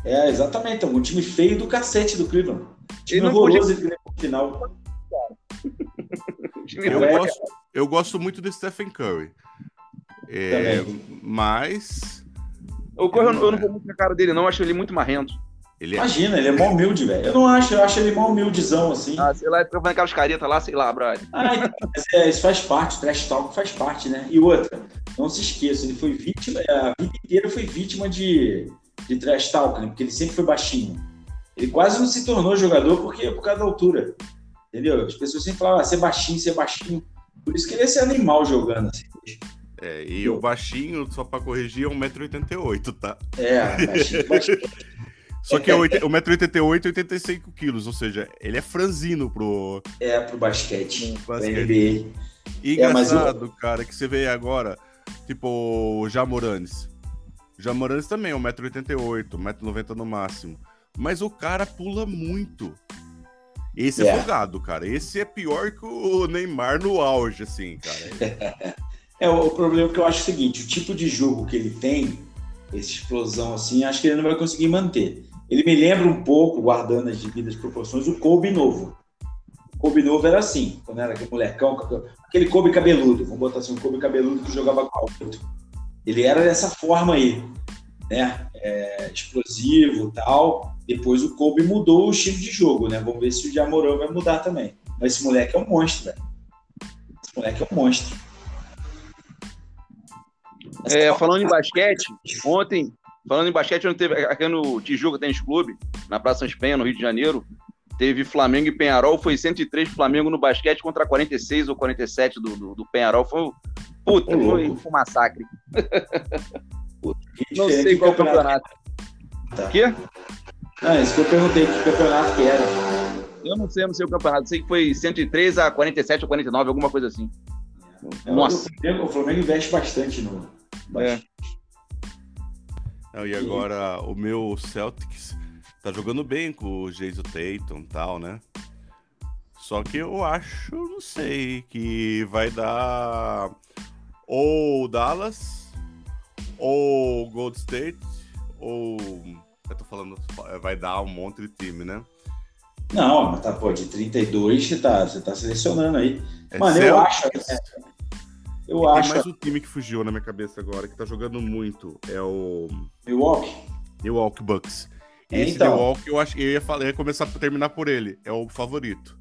É, exatamente. É um time feio do cacete do Cleveland. Time Ele não horroroso ele ganhou no final. O time Eu É. gosto, eu gosto muito do Stephen Curry. É, Também. mas O Curry, eu, não- eu não vou muito na cara dele, não. Eu acho ele muito marrento. ele é. Imagina, ele é mó humilde, velho. Eu não acho, eu acho ele mó humildezão, assim. Ah, sei lá, ele fazendo aquelas caretas lá, sei lá, brother. Ah, então, mas é, isso faz parte, o trash talk faz parte, né? E outra, não se esqueça, ele foi vítima, a vida inteira foi vítima de, de trash talk, né? Porque ele sempre foi baixinho. Ele quase não se tornou jogador porque, por causa da altura. Entendeu? As pessoas sempre falavam, ah, ser baixinho, ser baixinho. Por isso que ele ia ser animal jogando, assim. É, e o baixinho, só pra corrigir, é 1,88m, tá? É, baixinho, baixinho. Só que é oit- 1,88m e 85 quilos, ou seja, ele é franzino pro É, pro basquete, pro basquete. NBA. E É, engraçado, cara, que você vê agora, tipo, o Jamoranes. Jamoranes também é 1,88m, 1,90m no máximo. Mas o cara pula muito. Esse é, É. folgado, cara. Esse é pior que o Neymar no auge, assim, cara. É, o problema que eu acho é o seguinte, o tipo de jogo que ele tem, essa explosão assim, acho que ele não vai conseguir manter. Ele me lembra um pouco, guardando as devidas proporções, o Kobe novo. O Kobe novo era assim, quando era aquele molecão, aquele Kobe cabeludo, vamos botar assim, um Kobe cabeludo que jogava com alto. Ele era dessa forma aí, né? É, explosivo e tal. Depois o Kobe mudou o estilo de jogo, né? Vamos ver se o Jamoran vai mudar também. Mas esse moleque é um monstro, velho. Esse moleque é um monstro. É, falando em basquete, ontem, falando em basquete, ontem teve aqui no Tijuca Tênis Clube, na Praça São Espenha, no Rio de Janeiro, teve Flamengo e Penharol, foi 103 Flamengo no basquete contra 46 ou 47 do, do, do Penharol. Foi, puta, Ô, foi louco. um massacre. Não Diferente sei qual campeonato. Tá. Quê? Ah, isso que eu perguntei, que campeonato que era. Eu não sei, não sei o campeonato. Sei que foi 103 a 47 ou 49, alguma coisa assim. Nossa. O Flamengo, o Flamengo investe bastante no. bastante. Não, e agora o meu Celtics tá jogando bem com o Jason Tatum e tal, né? Só que eu acho, não sei, que vai dar ou Dallas, ou Gold State, ou. Eu tô falando, vai dar um monte de time, né? Não, mas tá, pô, de 32 você tá, você tá selecionando aí. É Mano, eu acho. É, eu E tem acho. mais um time que fugiu na minha cabeça agora, que tá jogando muito. É o Milwaukee. Milwaukee Bucks. E É, esse então. Milwaukee, eu acho que eu ia, falar, eu ia começar a terminar por ele. É o favorito.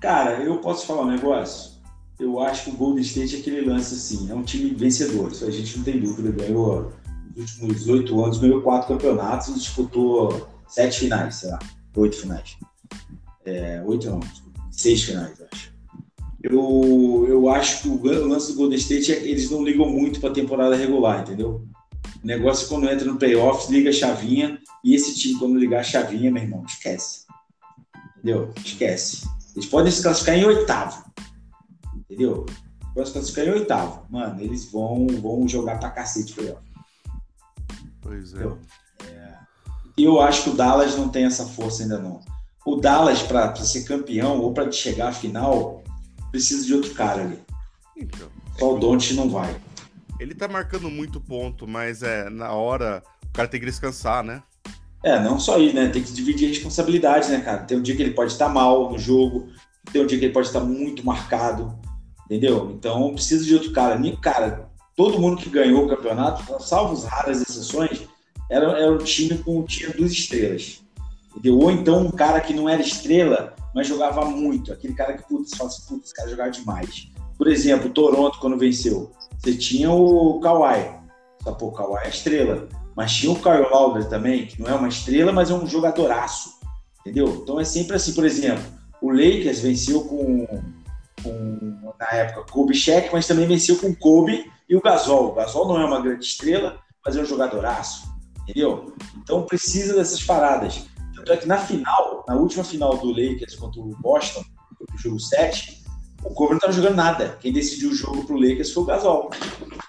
Cara, eu posso falar um negócio? Eu acho que o Golden State é aquele lance assim, é um time vencedor, isso a gente não tem dúvida. Ganhou nos últimos oito anos, ganhou quatro campeonatos e disputou sete finais, sei lá, oito finais. É, oito não, seis finais, acho. Eu, eu acho que o lance do Golden State é que eles não ligam muito para a temporada regular, entendeu? O negócio é quando entra no playoffs, liga a chavinha, e esse time, quando ligar a chavinha, meu irmão, esquece. Entendeu? Esquece. Eles podem se classificar em oitavo. Entendeu? Podem se classificar em oitavo. Mano, eles vão, vão jogar pra cacete playoff. Pois é. E eu acho que o Dallas não tem essa força ainda não. O Dallas, pra, pra ser campeão ou pra chegar à final, precisa de outro cara ali. Então, Só o Don't não vai. ele tá marcando muito ponto, mas é na hora o cara tem que descansar, né? É, não só isso, né? Tem que dividir responsabilidades, né, cara? Tem um dia que ele pode estar mal no jogo, tem um dia que ele pode estar muito marcado, entendeu? Então precisa de outro cara. Nem- Cara, todo mundo que ganhou o campeonato, salvo as raras exceções, era, era um time com tinha duas estrelas. Entendeu? Ou então um cara que não era estrela, mas jogava muito. Aquele cara que, putz, fala assim, putz, esse cara jogava demais. Por exemplo, o Toronto, quando venceu, você tinha o Kawhi. Só, pô, o Kawhi é estrela. Mas tinha o Kyle Lowry também, que não é uma estrela, mas é um jogadoraço. Entendeu? Então é sempre assim, por exemplo, o Lakers venceu com, com na época, Kobe Shaq, mas também venceu com Kobe e o Gasol. O Gasol não é uma grande estrela, mas é um jogadoraço. Entendeu? Então precisa dessas paradas. Tanto é que na final, na última final do Lakers contra o Boston, o jogo 7, o Kobe não estava jogando nada. Quem decidiu o jogo pro Lakers foi o Gasol.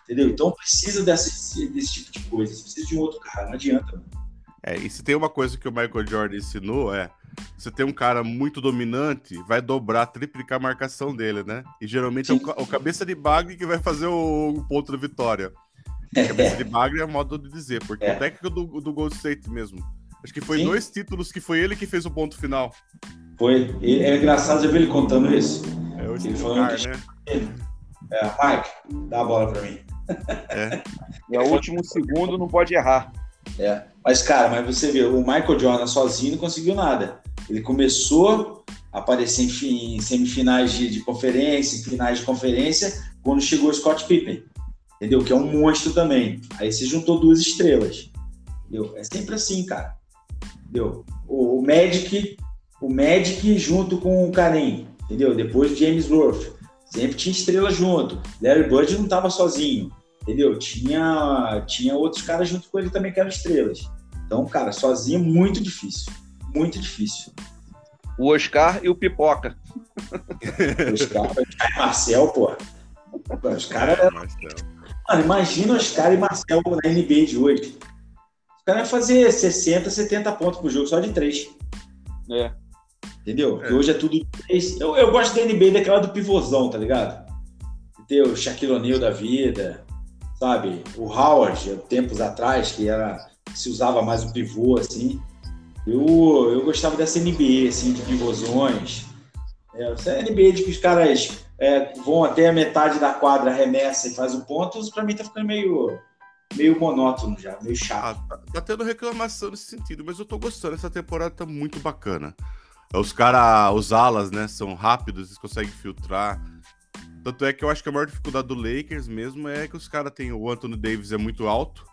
Entendeu? Então precisa desse, desse tipo de coisa. Você precisa de um outro cara, não adianta. É, e se tem uma coisa que o Michael Jordan ensinou é você tem um cara muito dominante, vai dobrar, triplicar a marcação dele, né? E geralmente é o, Sim. o cabeça de bagre que vai fazer o, o ponto da vitória. Cabeça de bagre é modo de dizer, porque É. o técnico do, do Gold State mesmo. Acho que foi Sim. dois títulos que foi ele que fez o ponto final. Foi. E é engraçado já ver ele contando isso. É o Ele falando Kerr, que- né? É, Mike, dá a bola pra mim. É o último segundo, não pode errar. É. Mas, cara, mas você vê, o Michael Jordan sozinho não conseguiu nada. Ele começou a aparecer em, fi- em semifinais de, de conferência, em finais de conferência, quando chegou o Scott Pippen. Entendeu? Que é um monstro também. Aí você juntou duas estrelas. Entendeu? É sempre assim, cara. Entendeu? O, o Magic, o Magic junto com o Kareem, entendeu? Depois o James Worth. Sempre tinha estrela junto. Larry Bird não estava sozinho, entendeu? Tinha, tinha outros caras junto com ele também que eram estrelas. Então, cara, sozinho é muito difícil. Muito difícil. O Oscar e o Pipoca. Os caras, Marcel, pô. Os caras É. Mano, imagina os caras e Marcel na NBA de hoje. Os caras iam fazer 60, 70 pontos por jogo só de três. É. Entendeu? É. Porque hoje é tudo de três. Eu, eu gosto da NBA daquela do pivôzão, tá ligado? Tem o Shaquille O'Neal da vida, sabe? O Howard, tempos atrás, que era se usava mais o pivô, assim. Eu, eu gostava dessa NBA, assim, de pivôzões. É, essa NBA de que os caras é, vão até a metade da quadra, arremessa e faz o ponto, isso pra mim tá ficando meio, meio monótono já, meio chato. Ah, tá, tá tendo reclamação nesse sentido, mas eu tô gostando. Essa temporada tá muito bacana. Os caras, os alas, né, são rápidos, eles conseguem filtrar. Tanto é que eu acho que a maior dificuldade do Lakers mesmo é que os caras têm o Anthony Davis é muito alto.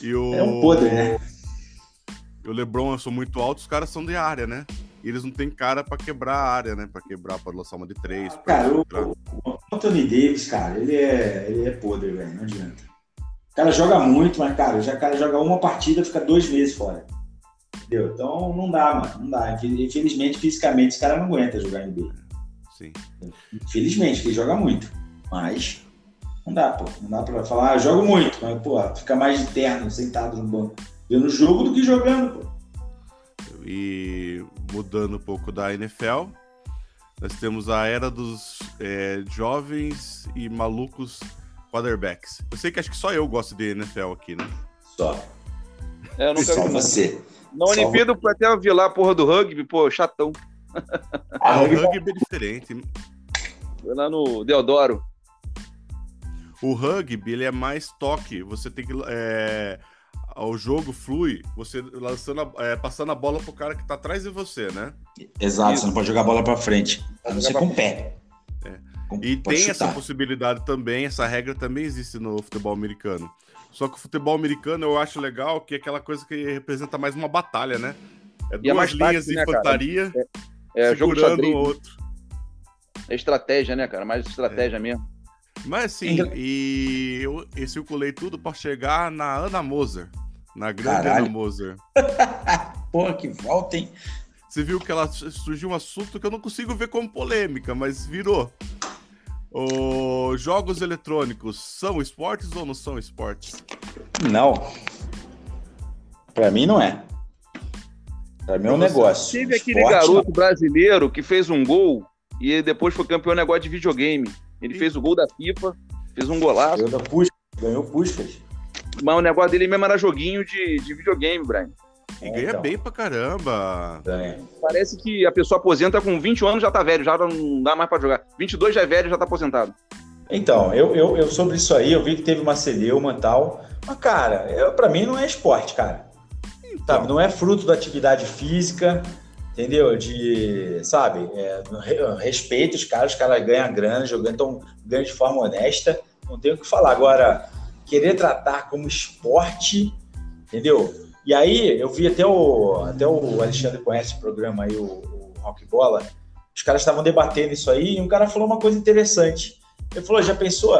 E o. É um podre, né? O LeBron são muito altos, os caras são de área, né? E eles não têm cara pra quebrar a área, né? Pra quebrar, pra lançar uma de três. pra Cara, o, o Anthony Davis, cara, ele é, ele é podre, velho, não adianta. cara joga muito, mas, cara, já o cara joga uma partida fica dois meses fora. Entendeu? Então não dá, mano. Não dá. Infelizmente, fisicamente, esse cara não aguenta jogar NBA. Sim. Infelizmente, ele joga muito. Mas não dá, pô. Não dá pra falar, ah, jogo muito, mas, pô, fica mais de terno, sentado no banco, vendo jogo do que jogando, pô. E mudando um pouco da NFL, nós temos a era dos é, jovens e malucos quarterbacks. Eu sei que acho que só eu gosto de NFL aqui, né? Só. É, eu nunca Só vi. você. Na Olimpíada, eu até vi lá a porra do rugby, pô, chatão. Ah, o rugby- rugby é diferente. Foi lá no Deodoro. O rugby, ele é mais toque. Você tem que. É, o jogo flui, você lançando a- é, passando a bola pro cara que tá atrás de você, né? Exato, Isso. você não pode jogar bola pra frente. A não ser com o pé. É. Com- E tem essa chutar. possibilidade também, essa regra também existe no futebol americano. Só que o futebol americano eu acho legal que é aquela coisa que representa mais uma batalha, né? É E é duas mais linhas tático, de né, infantaria É, jogo de segurando o outro. É estratégia, né, cara? Mais estratégia mesmo. Mas assim, e eu, eu circulei tudo pra chegar na Ana Moser. Na grande Caralho. Ana Moser. Porra, que volta, hein? Você viu que ela surgiu um assunto que eu não consigo ver como polêmica, mas virou. Os jogos eletrônicos são esportes ou não são esportes? Não. Pra mim não é. Pra mim é um negócio. Teve aquele garoto brasileiro que fez um gol e depois foi campeão de negócio de videogame. Ele fez o gol da FIFA, fez um golaço, Ganhou da Puskas. Ganhou Puskas. mas o negócio dele mesmo era joguinho de, de videogame, Brian. E É, ganha então. bem pra caramba. Ganha. Parece que a pessoa aposenta com 20 anos já tá velho, já não dá mais pra jogar. 22 já é velho, já tá aposentado. Então, eu, eu, eu sobre isso aí, eu vi que teve uma celeuma e tal. Mas, cara, eu, pra mim não é esporte, cara. Sabe? Não é fruto da atividade física, entendeu? De, sabe? É, re- respeito os caras, os caras ganham grana jogando, então ganham de forma honesta. Não tenho o que falar. Agora, querer tratar como esporte, entendeu? E aí, eu vi até o, até o Alexandre conhece o programa aí, o, o Rock Bola. Os caras estavam debatendo isso aí e um cara falou uma coisa interessante. Ele falou: já pensou?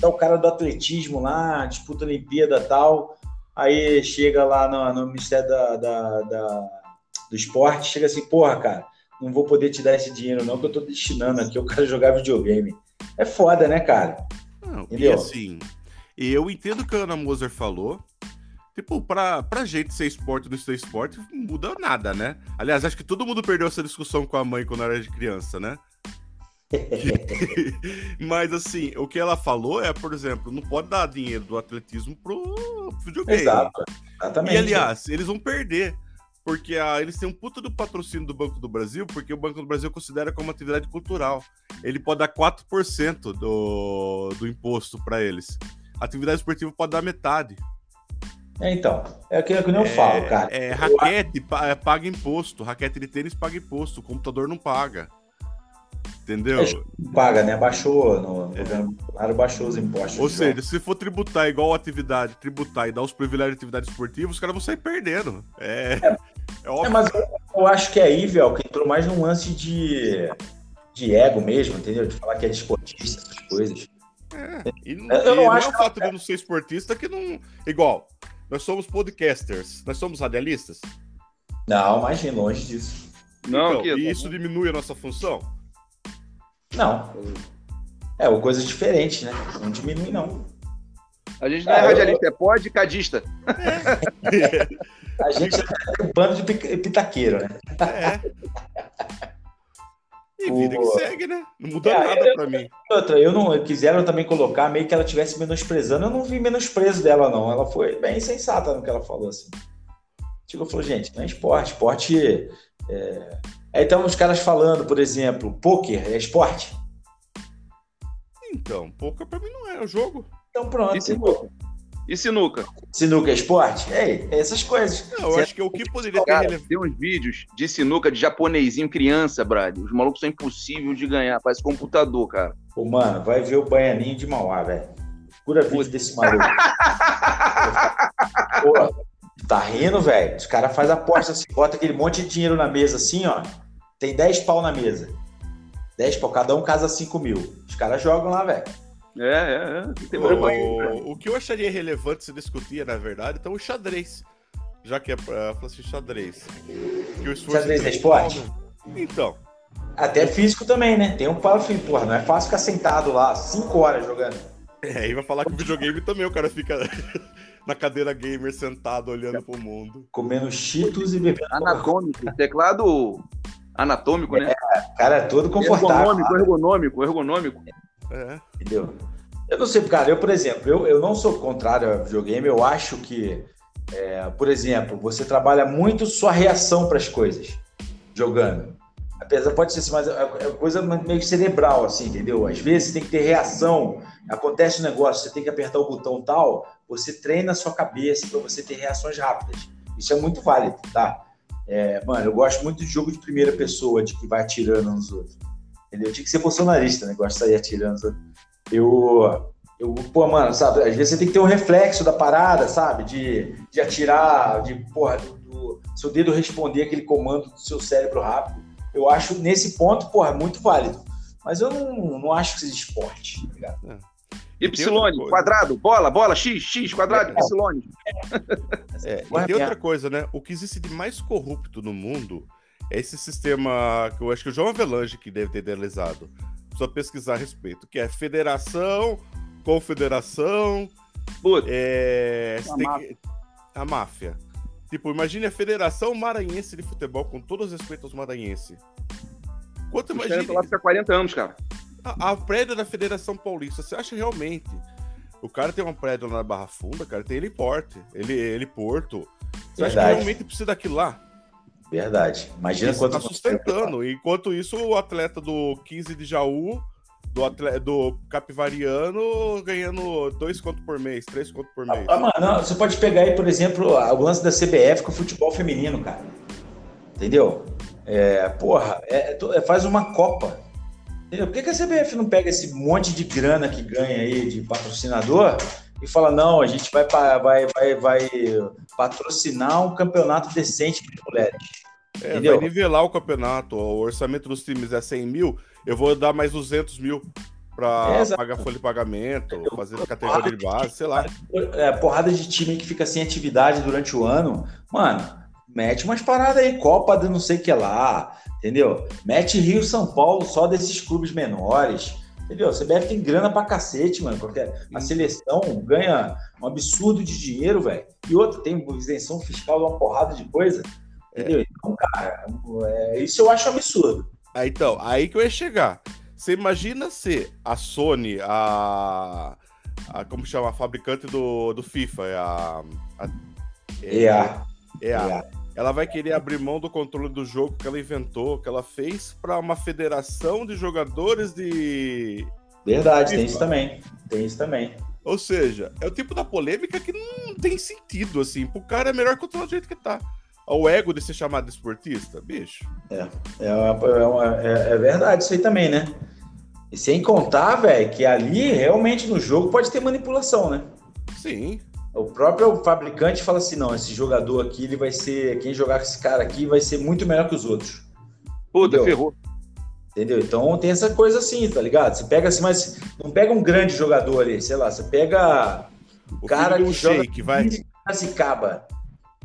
Tá o cara do atletismo lá, disputa Olimpíada tal. Aí chega lá no, no Ministério da, da- da- do Esporte, chega assim, porra, cara, não vou poder te dar esse dinheiro, não, que eu tô destinando aqui, eu quero jogar videogame. É foda, né, cara? Não, e Entendeu? assim, eu entendo o que a Ana Moser falou. Tipo, pra, pra gente ser esporte ou não ser esporte, não muda nada, né? Aliás, acho que todo mundo perdeu essa discussão com a mãe quando era de criança, né? Mas assim, o que ela falou é, por exemplo, não pode dar dinheiro do atletismo pro videogame. Exato. Exatamente. E aliás, eles vão perder. Porque ah, eles têm um puta do patrocínio do Banco do Brasil, porque o Banco do Brasil considera como atividade cultural. Ele pode dar 4% do, do imposto para eles. Atividade esportiva pode dar metade. É, então, é o que, é que eu falo, cara. É, raquete é, paga imposto, raquete de tênis paga imposto, o computador não paga. Entendeu? Paga, né? Baixou no, no governo Bolsonaro, baixou os impostos. Ou seja, se for tributar igual a atividade, tributar e dar os privilégios de atividade esportiva, os caras vão sair perdendo. É, é É, óbvio. mas eu, eu acho que aí, velho, que entrou mais num lance de, de ego mesmo, entendeu? De falar que é desportista, essas coisas. E não, Eu- eu e não não acho é o fato de não ser esportista que não. Igual, nós somos podcasters, nós somos radialistas. Não, imagina, longe disso. Não, Então, aqui, e isso diminui a nossa função? Não. É, ou coisas diferentes, né? Não diminui, não. a gente não é eu- radialista, é podcadista. A gente é um bando de pitaqueiro, né? É. E vida que Pô. segue, né? Não muda É, nada eu- pra mim. Outra, eu não quiseram também colocar meio que ela estivesse menosprezando. Eu não vi menosprezo dela, não. Ela foi bem sensata no que ela falou, assim. Tipo, falou, gente, não é esporte. Esporte. É... Aí estão os caras falando, por exemplo, pôquer é esporte? Então, pouca pra mim não é o jogo. Então pronto. E sinuca? E sinuca? Sinuca é esporte? É, é essas coisas. Não, eu Você- acho que o que poderia ter relevância. tem uns vídeos de sinuca de japonesinho criança, brother. Os malucos são impossíveis de ganhar, parece computador, cara. Ô, mano, vai ver o Baianinho de Mauá, velho. Cura vídeo desse maluco. Pô, tá rindo, velho? Os caras fazem aposta assim, bota aquele monte de dinheiro na mesa assim, ó. Tem 10 pau na mesa. 10 pau, cada um casa 5 mil. Os caras jogam lá, velho. É, é, é. O, o que eu acharia relevante se discutir, na verdade, então o xadrez. Já que é pra falar assim, xadrez. Que o xadrez é esporte? Então. Até físico também, né? Tem um para porra, não é fácil ficar sentado lá cinco horas jogando. É, e vai falar que o videogame também o cara fica na cadeira gamer sentado olhando pro mundo. Comendo cheetos e bebendo. Anatômico, teclado anatômico, né? É, cara, é todo confortável. Ergonômico, ergonômico, ergonômico. É. Entendeu? Eu não sei, cara, eu, por exemplo, eu, eu não sou contrário ao videogame, eu acho que, é, por exemplo, você trabalha muito sua reação para as coisas jogando. Apesar, pode ser assim, mas é, é coisa meio cerebral, assim, entendeu? Às vezes você tem que ter reação, acontece um negócio, você tem que apertar o botão tal, você treina a sua cabeça para você ter reações rápidas. Isso é muito válido, tá? É, mano, eu gosto muito de jogo de primeira pessoa, de que vai atirando nos outros. Entendeu? Eu tinha que ser bolsonarista, né? Gosto de sair atirando outros. Eu, eu, pô, mano, sabe? Às vezes você tem que ter um reflexo da parada, sabe? De, de atirar, de, porra, do, do seu dedo responder aquele comando do seu cérebro rápido. Eu acho, nesse ponto, porra, muito válido. Mas eu não, não acho que seja esporte, tá ligado? É. Y, quadrado, bola, bola, X, X, quadrado, é. Y. É, e tem outra coisa, né? O que existe de mais corrupto no mundo é esse sistema que eu acho que o João Avelange que deve ter idealizado. Só pesquisar a respeito, que é federação, confederação, é, a, máfia. Que... a máfia. Tipo, imagine a Federação Maranhense de Futebol, com todo os respeitos aos maranhenses. Quanto imagina... lá fica 40 anos, cara. A, a prédio da Federação Paulista, você acha realmente? O cara tem uma prédio na Barra Funda, cara, tem heliporte, ele, heliporto. Você Verdade. acha que realmente precisa daquilo lá? Verdade. Imagina quanto. Tá sustentando. Enquanto isso, o atleta do 15 de Jaú, do, atleta, do Capivariano, ganhando dois contos por mês, três contos por mês. Ah, mano, você pode pegar aí, por exemplo, o lance da CBF com o futebol feminino, cara. Entendeu? É, porra, é, é, faz uma Copa. Entendeu? Por que, que a CBF não pega esse monte de grana que ganha aí de patrocinador e fala, não, a gente vai, vai, vai, vai patrocinar um campeonato decente para mulheres. É, vai nivelar o campeonato. O orçamento dos times é 100 mil, eu vou dar mais 200 mil para é, pagar folha de pagamento, fazer categoria de base, sei lá. É, porrada de time que fica sem atividade durante o ano. Mano, mete umas paradas aí, Copa de não sei o que lá, entendeu? Mete Rio São Paulo só desses clubes menores. Entendeu? A CBF tem grana pra cacete, mano. Porque a seleção ganha um absurdo de dinheiro, velho. E outra, tem isenção fiscal de uma porrada de coisa. Entendeu? É. Então, cara, é, isso eu acho absurdo. Aí, então, aí que eu ia chegar. Você imagina se a Sony, a. a como chama? A fabricante do, do FIFA, é a. a EA. EA. EA. Ela vai querer abrir mão do controle do jogo que ela inventou, que ela fez, para uma federação de jogadores de. Verdade, FIFA. tem isso também. Tem isso também. Ou seja, é o tipo da polêmica que não tem sentido, assim. Pro cara é melhor continuar do jeito que tá. O ego de ser chamado de esportista, bicho. É, é, uma, é, é verdade isso aí também, né? E sem contar, velho, que ali realmente no jogo pode ter manipulação, né? Sim. O próprio fabricante fala assim: não, esse jogador aqui, ele vai ser. Quem jogar com esse cara aqui vai ser muito melhor que os outros. Puta, Entendeu? ferrou. Entendeu? Então tem essa coisa assim, tá ligado? Você pega assim, mas não pega um grande jogador ali, sei lá, você pega o cara que joga que vai acaba.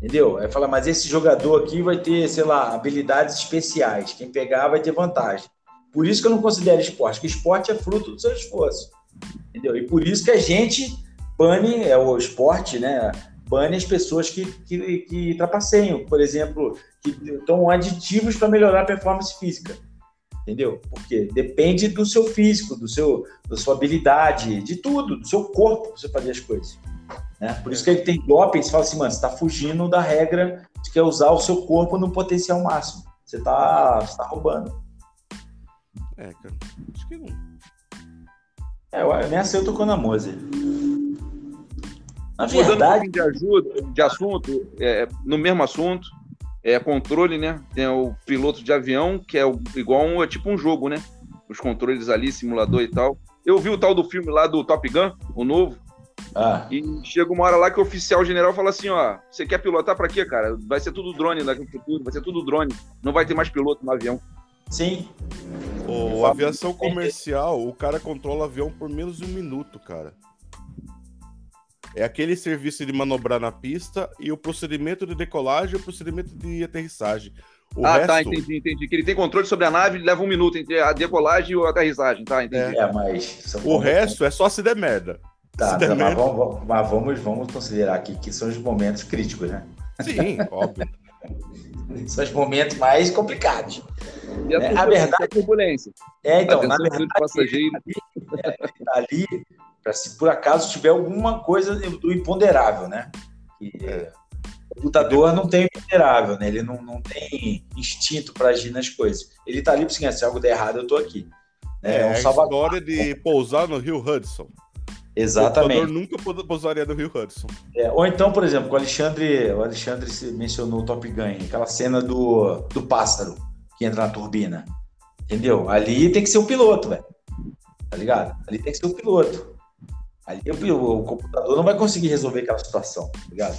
Entendeu? Aí fala, mas esse jogador aqui vai ter, sei lá, habilidades especiais. Quem pegar vai ter vantagem. Por isso que eu não considero esporte, que esporte é fruto do seu esforço. Entendeu? E por isso que a gente bane, é o esporte, né? Bane as pessoas que, que, que trapaceiam, por exemplo, que tomam aditivos para melhorar a performance física. Entendeu? Porque depende do seu físico, do seu, da sua habilidade, de tudo, do seu corpo para você fazer as coisas. Né? Por isso que ele tem doping, você fala assim, mano, você está fugindo da regra de que é usar o seu corpo no potencial máximo. Você está tá roubando. É, cara, acho que não. É, eu tô na Mose. Na verdade... de ajuda, de assunto, é, no mesmo assunto, é controle, né? Tem o piloto de avião, que é o, igual um, é tipo um jogo, né? Os controles ali, simulador e tal. Eu vi o tal do filme lá do Top Gun, o novo. Ah. E chega uma hora lá que o oficial general fala assim: ó, você quer pilotar para quê, cara? Vai ser tudo drone daqui no futuro, vai ser tudo drone. Não vai ter mais piloto no avião. Sim. O aviação comercial, o cara controla o avião por menos de um minuto, cara. É aquele serviço de manobrar na pista e o procedimento de decolagem e o procedimento de aterrissagem. O ah, resto, tá, entendi, entendi. Que ele tem controle sobre a nave, leva um minuto entre a decolagem e a aterrissagem, tá? Entendi. É, mas. o resto é só se der merda. Tá, tá, mas, vamos, mas vamos, vamos considerar aqui que são os momentos críticos, né? Sim, óbvio. São os momentos mais complicados. E a, É, a verdade- a turbulência. É, então, na verdade, de passageiro. tá ali para se por acaso tiver alguma coisa do imponderável, né? Que, É. O computador não tem imponderável, né? Ele não, não tem instinto para agir nas coisas. Ele tá ali para assim, se algo der errado, eu tô aqui. É, É, um a salvador. história de pousar no Rio Hudson. O Exatamente. computador nunca pousaria no Rio Hudson. É, ou então, por exemplo, o Alexandre, o Alexandre se mencionou o Top Gun, aquela cena do, do pássaro que entra na turbina. Entendeu? Ali tem que ser o piloto, velho. Tá ligado? Ali tem que ser o piloto. Ali o, o computador não vai conseguir resolver aquela situação, tá ligado?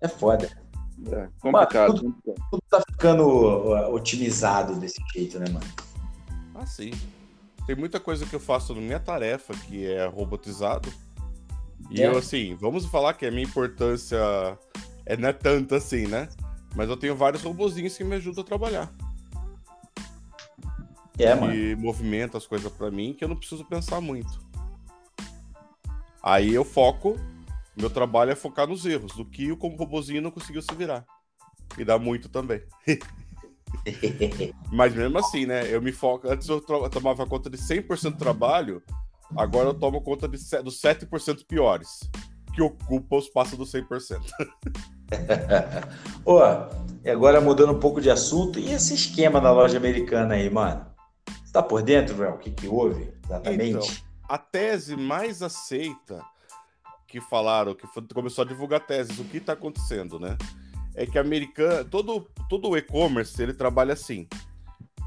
É foda. É, complicado. Mas Tudo tá ficando otimizado desse jeito, né, mano? Ah, sim. Tem muita coisa que eu faço na minha tarefa que é robotizado. E É. eu, assim, vamos falar que a minha importância é, não é tanta assim, né? Mas eu tenho vários robozinhos que me ajudam a trabalhar. É, mano. E movimenta as coisas pra mim que eu não preciso pensar muito. Aí eu foco, meu trabalho é focar nos erros, do que o como robozinho não conseguiu se virar. E dá muito também. Mas mesmo assim, né? Eu me foco. Antes eu eu tomava conta de 100% do trabalho, agora eu tomo conta de dos 7% piores, que ocupam o espaço dos 100%. Ó, e agora mudando um pouco de assunto, e esse esquema da loja americana aí, mano? Você tá por dentro, velho? O que que houve exatamente? Então, a tese mais aceita que falaram, que foi- começou a divulgar teses, o que está acontecendo, né? É que a americana, todo, todo o e-commerce, ele trabalha assim.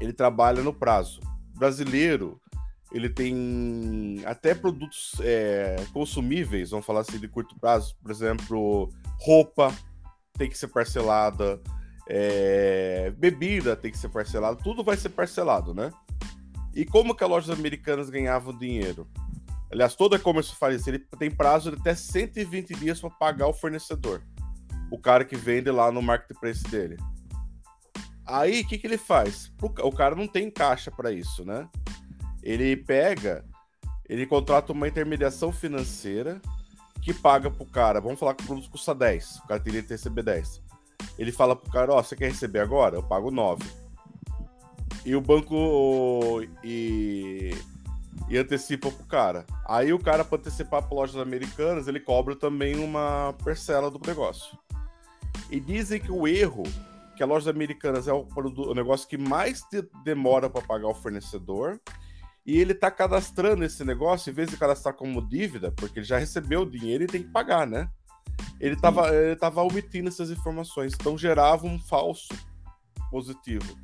Ele trabalha no prazo. Brasileiro, ele tem até produtos é, consumíveis, vamos falar assim, de curto prazo. Por exemplo, roupa tem que ser parcelada, é, bebida tem que ser parcelada, tudo vai ser parcelado, né? E como que as lojas americanas ganhavam dinheiro? Aliás, todo e-commerce faz isso. Ele tem prazo de até 120 dias para pagar o fornecedor. O cara que vende lá no marketplace dele. Aí, o que, que ele faz? O ca- O cara não tem caixa para isso, né? Ele pega, ele contrata uma intermediação financeira que paga pro cara. Vamos falar que o produto custa 10. O cara teria que receber 10. Ele fala pro cara: Ó, você quer receber agora? Eu pago 9 e o banco e, e antecipa pro cara. Aí o cara, para antecipar para lojas americanas, ele cobra também uma parcela do negócio. E dizem que o erro, que a lojas americanas é o, produ- o negócio que mais demora para pagar o fornecedor, e ele tá cadastrando esse negócio, em vez de cadastrar como dívida, porque ele já recebeu o dinheiro e tem que pagar, né? Ele tava, ele tava omitindo essas informações, então gerava um falso positivo.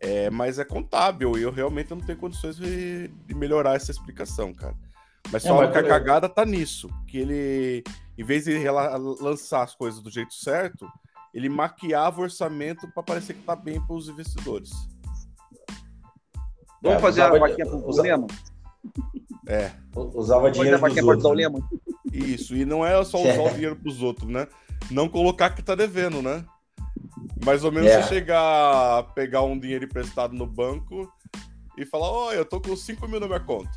É, mas é contábil e eu realmente não tenho condições de, de melhorar essa explicação, cara. Mas É, só mas que a cagada tá nisso, que ele, em vez de lançar as coisas do jeito certo, ele maquiava o orçamento para parecer que tá bem para os investidores. Vamos É, fazer a vaquinha por usa- Lema? É, Usava a dinheiro outros. o né? Lema? isso. E não é só usar o dinheiro pros outros, né? Não colocar que tá devendo, né? Mais ou menos É. você chegar, pegar um dinheiro emprestado no banco e falar: Ó, eu tô com 5 mil na minha conta.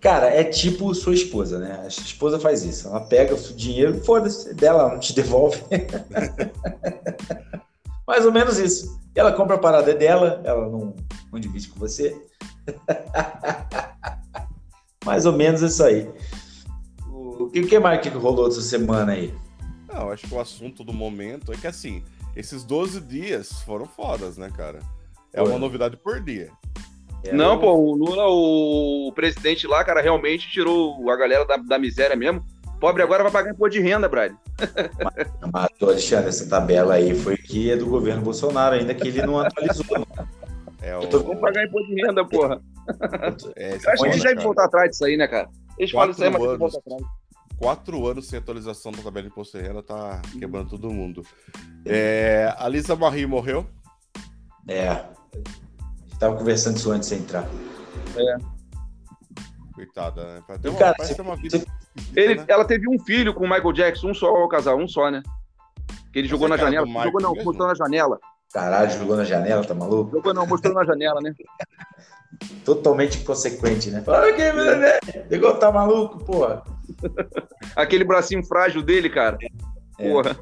Cara, é tipo sua esposa, né? A sua esposa faz isso. Ela pega o seu dinheiro, foda-se, dela, ela não te devolve. Mais ou menos isso. Ela compra a parada é dela, ela não, não divide com você. Mais ou menos isso aí. O que, que mais que rolou essa semana aí? Não, acho que o assunto do momento é que assim, esses 12 dias foram fodas, né, cara? É Foi. uma novidade por dia. É, Não, eu- pô, o Lula, o presidente lá, cara, realmente tirou a galera da, da miséria mesmo. Pobre agora vai pagar imposto de renda, Brad. Mas, Alexandre, essa tabela aí foi que é do governo Bolsonaro, ainda que ele não atualizou. É o. tô- Vamos pagar imposto de renda, porra. É, Eu acho que eles devem voltar atrás disso aí, né, cara? Eles falam isso aí, mas anos. atrás. Quatro anos sem atualização da tabela de imposto de renda tá quebrando todo mundo. É, a Lisa Marie morreu. É. Tava conversando isso antes de você entrar. Coitada, né? Pra ter uma, Cara, parece ter uma vida. você- Ele, né? Ela teve um filho com o Michael Jackson, um só, o casal, um só, né? Que ele jogou Mas na é cara janela. Jogou não, mesmo? mostrou na janela. Caralho, jogou na janela, tá maluco? Jogou não, mostrou na janela, né? Totalmente inconsequente, né? Olha que, né? Pegou, tá maluco, porra. Aquele bracinho frágil dele, cara. É. Porra.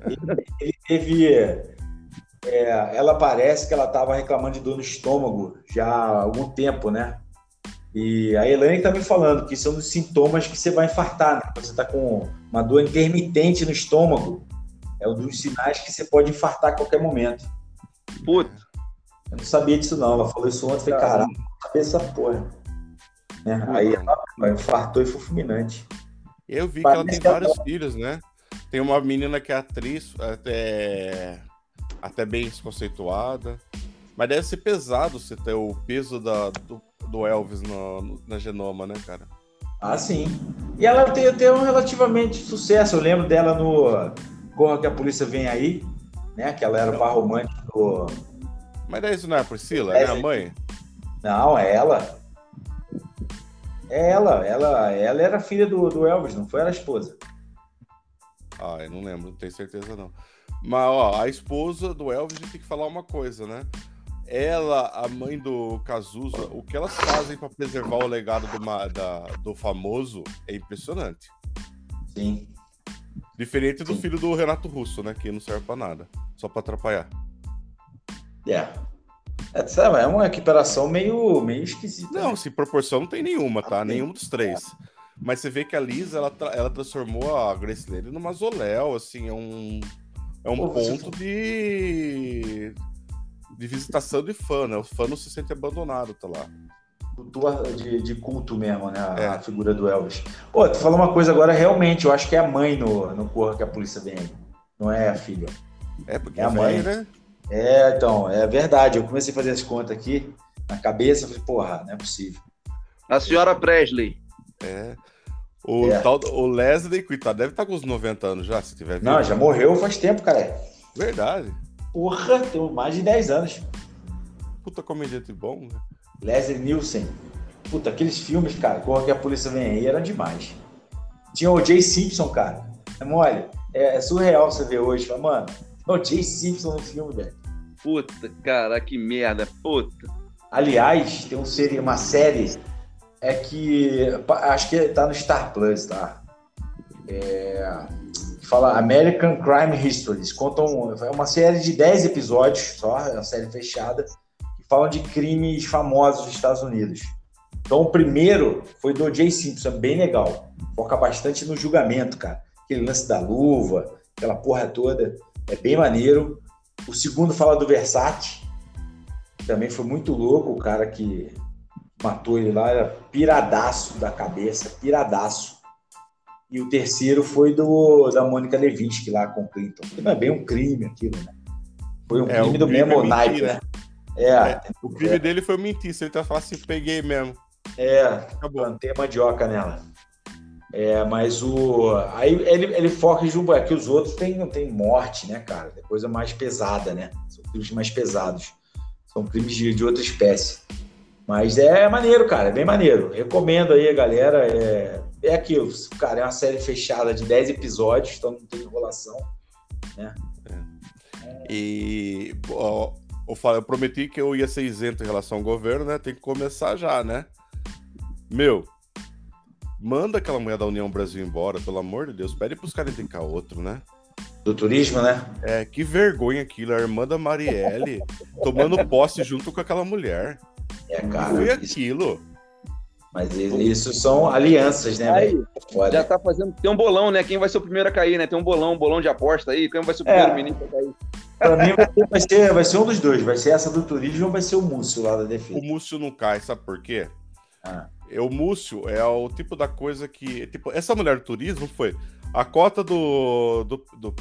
Ele teve. É, ela parece que ela tava reclamando de dor no estômago já há algum tempo, né? E a Elaine tá me falando que isso é um dos sintomas que você vai infartar, né? Você tá com uma dor intermitente no estômago. É um dos sinais que você pode infartar a qualquer momento. Puta. Eu não sabia disso, não. Ela falou isso ontem. Eu falei, caralho, não dessa porra. Né? Aí ela infartou e foi fulminante. Eu vi que Parece ela tem que ela- vários filhos, né? Tem uma menina que é atriz, até, até bem conceituada. Mas deve ser pesado você ter o peso da, do, do Elvis no- na genoma, né, cara? Ah, sim. E ela tem, tem um relativamente sucesso. Eu lembro dela no Corra que a Polícia Vem Aí, né? Que ela era o par romântico do... Mas daí isso não é a Priscila, É, né? A mãe? Não, é ela. É ela. Ela, ela era filha do, do Elvis, não foi? Era a esposa. Ah, eu não lembro, não tenho certeza não. Mas, ó, a esposa do Elvis, a gente tem que falar uma coisa, né? Ela, a mãe do Cazuza, o que elas fazem pra preservar o legado do, da- do famoso é impressionante. Sim. Diferente do Sim. filho do Renato Russo, né? Que não serve pra nada, só pra atrapalhar. É. É, sabe, é uma equiparação meio, meio esquisita. Não, né? se proporção não tem nenhuma, tá? Ah. Nenhum dos três. Mas você vê que a Lisa, ela, ela transformou a Grace Lane numa mausoléu, assim, é um, é um Pô, você ponto de, de visitação de fã, né? O fã não se sente abandonado, tá lá. Cultua de, de culto mesmo, né? A, É. a figura do Elvis. Pô, tu falou uma coisa agora, realmente, eu acho que é a mãe no, no Corra que a Polícia Vem Aí. Não é a filha. É, porque É a é mãe. velho, né? É, então, é verdade. Eu comecei a fazer as contas aqui na cabeça, eu falei, porra, não é possível. A senhora Presley. É. O, É. tal, o Leslie, coitado, deve estar com uns 90 anos já, se tiver Não, vivo. já morreu faz tempo, cara. Verdade. Porra, tem mais de 10 anos. Puta comediante bom, né? Leslie Nielsen. Puta, aqueles filmes, cara, Corra que a Polícia Vem Aí, eram demais. Tinha o Jay Simpson, cara. É mole. É, é surreal você ver hoje. Fala, mano, tem o Jay Simpson no filme, velho. Puta, cara, que merda. Puta. Aliás, tem um uma série é que acho que tá no Star Plus, tá? É, fala American Crime Histories. Contam é uma série de 10 episódios só, é uma série fechada, que falam de crimes famosos dos Estados Unidos. Então o primeiro foi do Jay Simpson, bem legal. Foca bastante no julgamento, cara. Aquele lance da luva, aquela porra toda. É bem maneiro. O segundo fala do Versace, também foi muito louco, o cara que matou ele lá era piradaço da cabeça, piradaço. E o terceiro foi do da Mônica Levinsky lá com o Clinton. Que não é bem um crime aquilo, né? Foi um É, crime do crime mesmo é naipe, né? né? É, O crime dele foi mentir. Se ele tá falando assim, peguei mesmo. é, Acabou. plantei mandioca nela. É, mas o. Aí ele, ele foca em Jumbo, é que os outros tem, tem morte, né, cara? É coisa mais pesada, né? São crimes mais pesados. São crimes de, de outra espécie. Mas é maneiro, cara, é bem maneiro. Recomendo aí, galera. É, é aquilo, cara, é uma série fechada de 10 episódios, então não tem enrolação. E ó, eu, falei, eu prometi que eu ia ser isento em relação ao governo, né? Tem que começar já, né? Meu, manda aquela mulher da União Brasil embora, pelo amor de Deus. Pede pros caras indicar outro, né? Do turismo, né? É, que vergonha aquilo, a irmã da Marielle tomando posse junto com aquela mulher. É, cara. foi aquilo? mas isso são alianças, né, Aí, velho? Já tá fazendo. Tem um bolão, né? Quem vai ser o primeiro a cair, né? Tem um bolão, um bolão de aposta aí. Quem vai ser o primeiro É. menino a cair? Pra mim vai ser, vai, ser, um dos dois. Vai ser essa do turismo ou vai ser o Múcio lá da O defesa. Múcio não cai, sabe por quê? Ah. É, O Múcio é o tipo da coisa que. Tipo, essa mulher do turismo foi a cota do. do, do-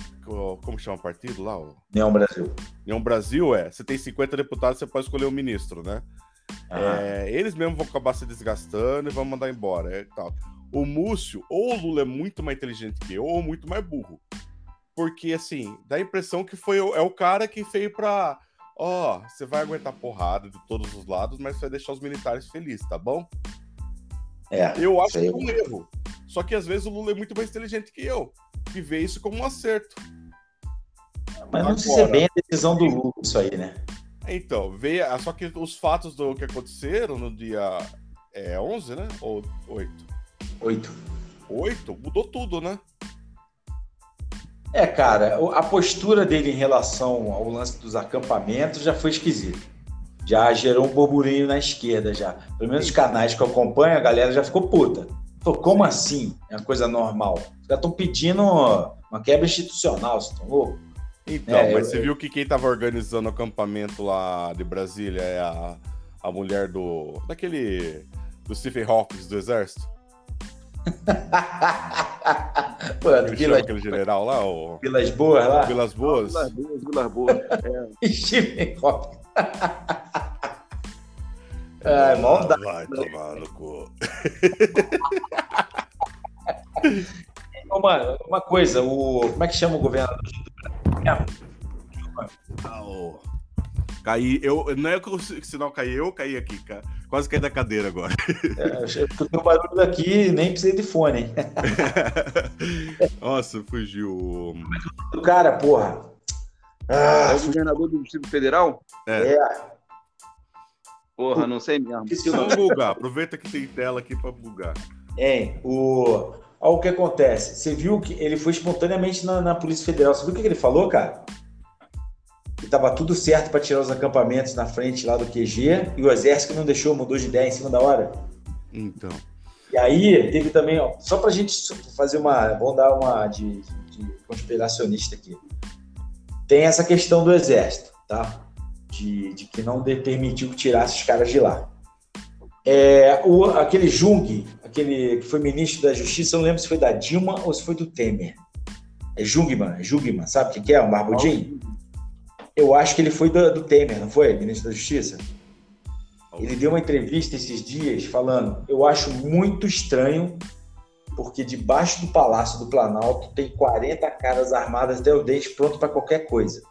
como chama o partido lá? O Neon Brasil. União Brasil é: você tem 50 deputados, você pode escolher um ministro, né? É, eles mesmos vão acabar se desgastando e vão mandar embora. É, tal. O Múcio, ou o Lula é muito mais inteligente que eu, ou muito mais burro. Porque, assim, dá a impressão que foi é o cara que veio pra, Ó, você vai aguentar porrada de todos os lados, mas vai deixar os militares felizes, tá bom? É, Eu acho que é um erro. Só que às vezes o Lula é muito mais inteligente que eu, que vê isso como um acerto. Mas não sei se é Agora- bem a decisão do Lula isso aí, né? Então, vê, só que os fatos do que aconteceram no dia é, 11, né? Ou 8? Oito. 8? Mudou tudo, né? É, cara, a postura dele em relação ao lance dos acampamentos já foi esquisita. Já gerou um burburinho na esquerda já. Pelo menos os canais que eu acompanho, a galera já ficou puta. Falou, como assim? É uma coisa normal. Os caras estão pedindo uma quebra institucional, vocês estão loucos? Então, É, mas eu- você viu que quem tava organizando o acampamento lá de Brasília é a, a mulher do. daquele. do Stephen Hawking do Exército? Ele chama Vilas, aquele general lá, o Vilas Boas lá. Vilas Boas? Vilas Boas, Vilas Boas. É. Stephen Hawking. Ai, maldade. Vai tomar no cu. Ô, mano, uma coisa, o. Como é que chama o governador? Ah, ô. Caí, eu, não é que o sinal cair, eu caí aqui, cara. Quase caí da cadeira agora. É, eu barulho daqui nem precisei de fone, hein? Nossa, fugiu. O cara, porra. É Ah, o governador do Distrito Federal? é. Porra, não sei mesmo. Esqueci o nome. Vamos bugar. Aproveita que tem tela aqui pra bugar. Hein, o. Olha o que acontece. Você viu que ele foi espontaneamente na, na Polícia Federal. Você viu o que ele falou, cara? Que tava tudo certo para tirar os acampamentos na frente lá do QG e o exército não deixou, mudou de ideia em cima da hora. Então. E aí teve também, ó, só pra gente fazer uma. Vamos dar uma de, de conspiracionista aqui. Tem essa questão do exército, tá? De, de que não de- permitiu que tirasse os caras de lá. É, o, aquele Jung, aquele que foi ministro da Justiça, eu não lembro se foi da Dilma ou se foi do Temer. É Jungmann, é Jungmann, sabe o que, que é? Um barbudinho? Eu acho que ele foi do, do Temer, não foi? Ministro da Justiça? Ele deu uma entrevista esses dias falando: eu acho muito estranho, porque debaixo do Palácio do Planalto tem 40 caras armadas até o dente pronto para qualquer coisa.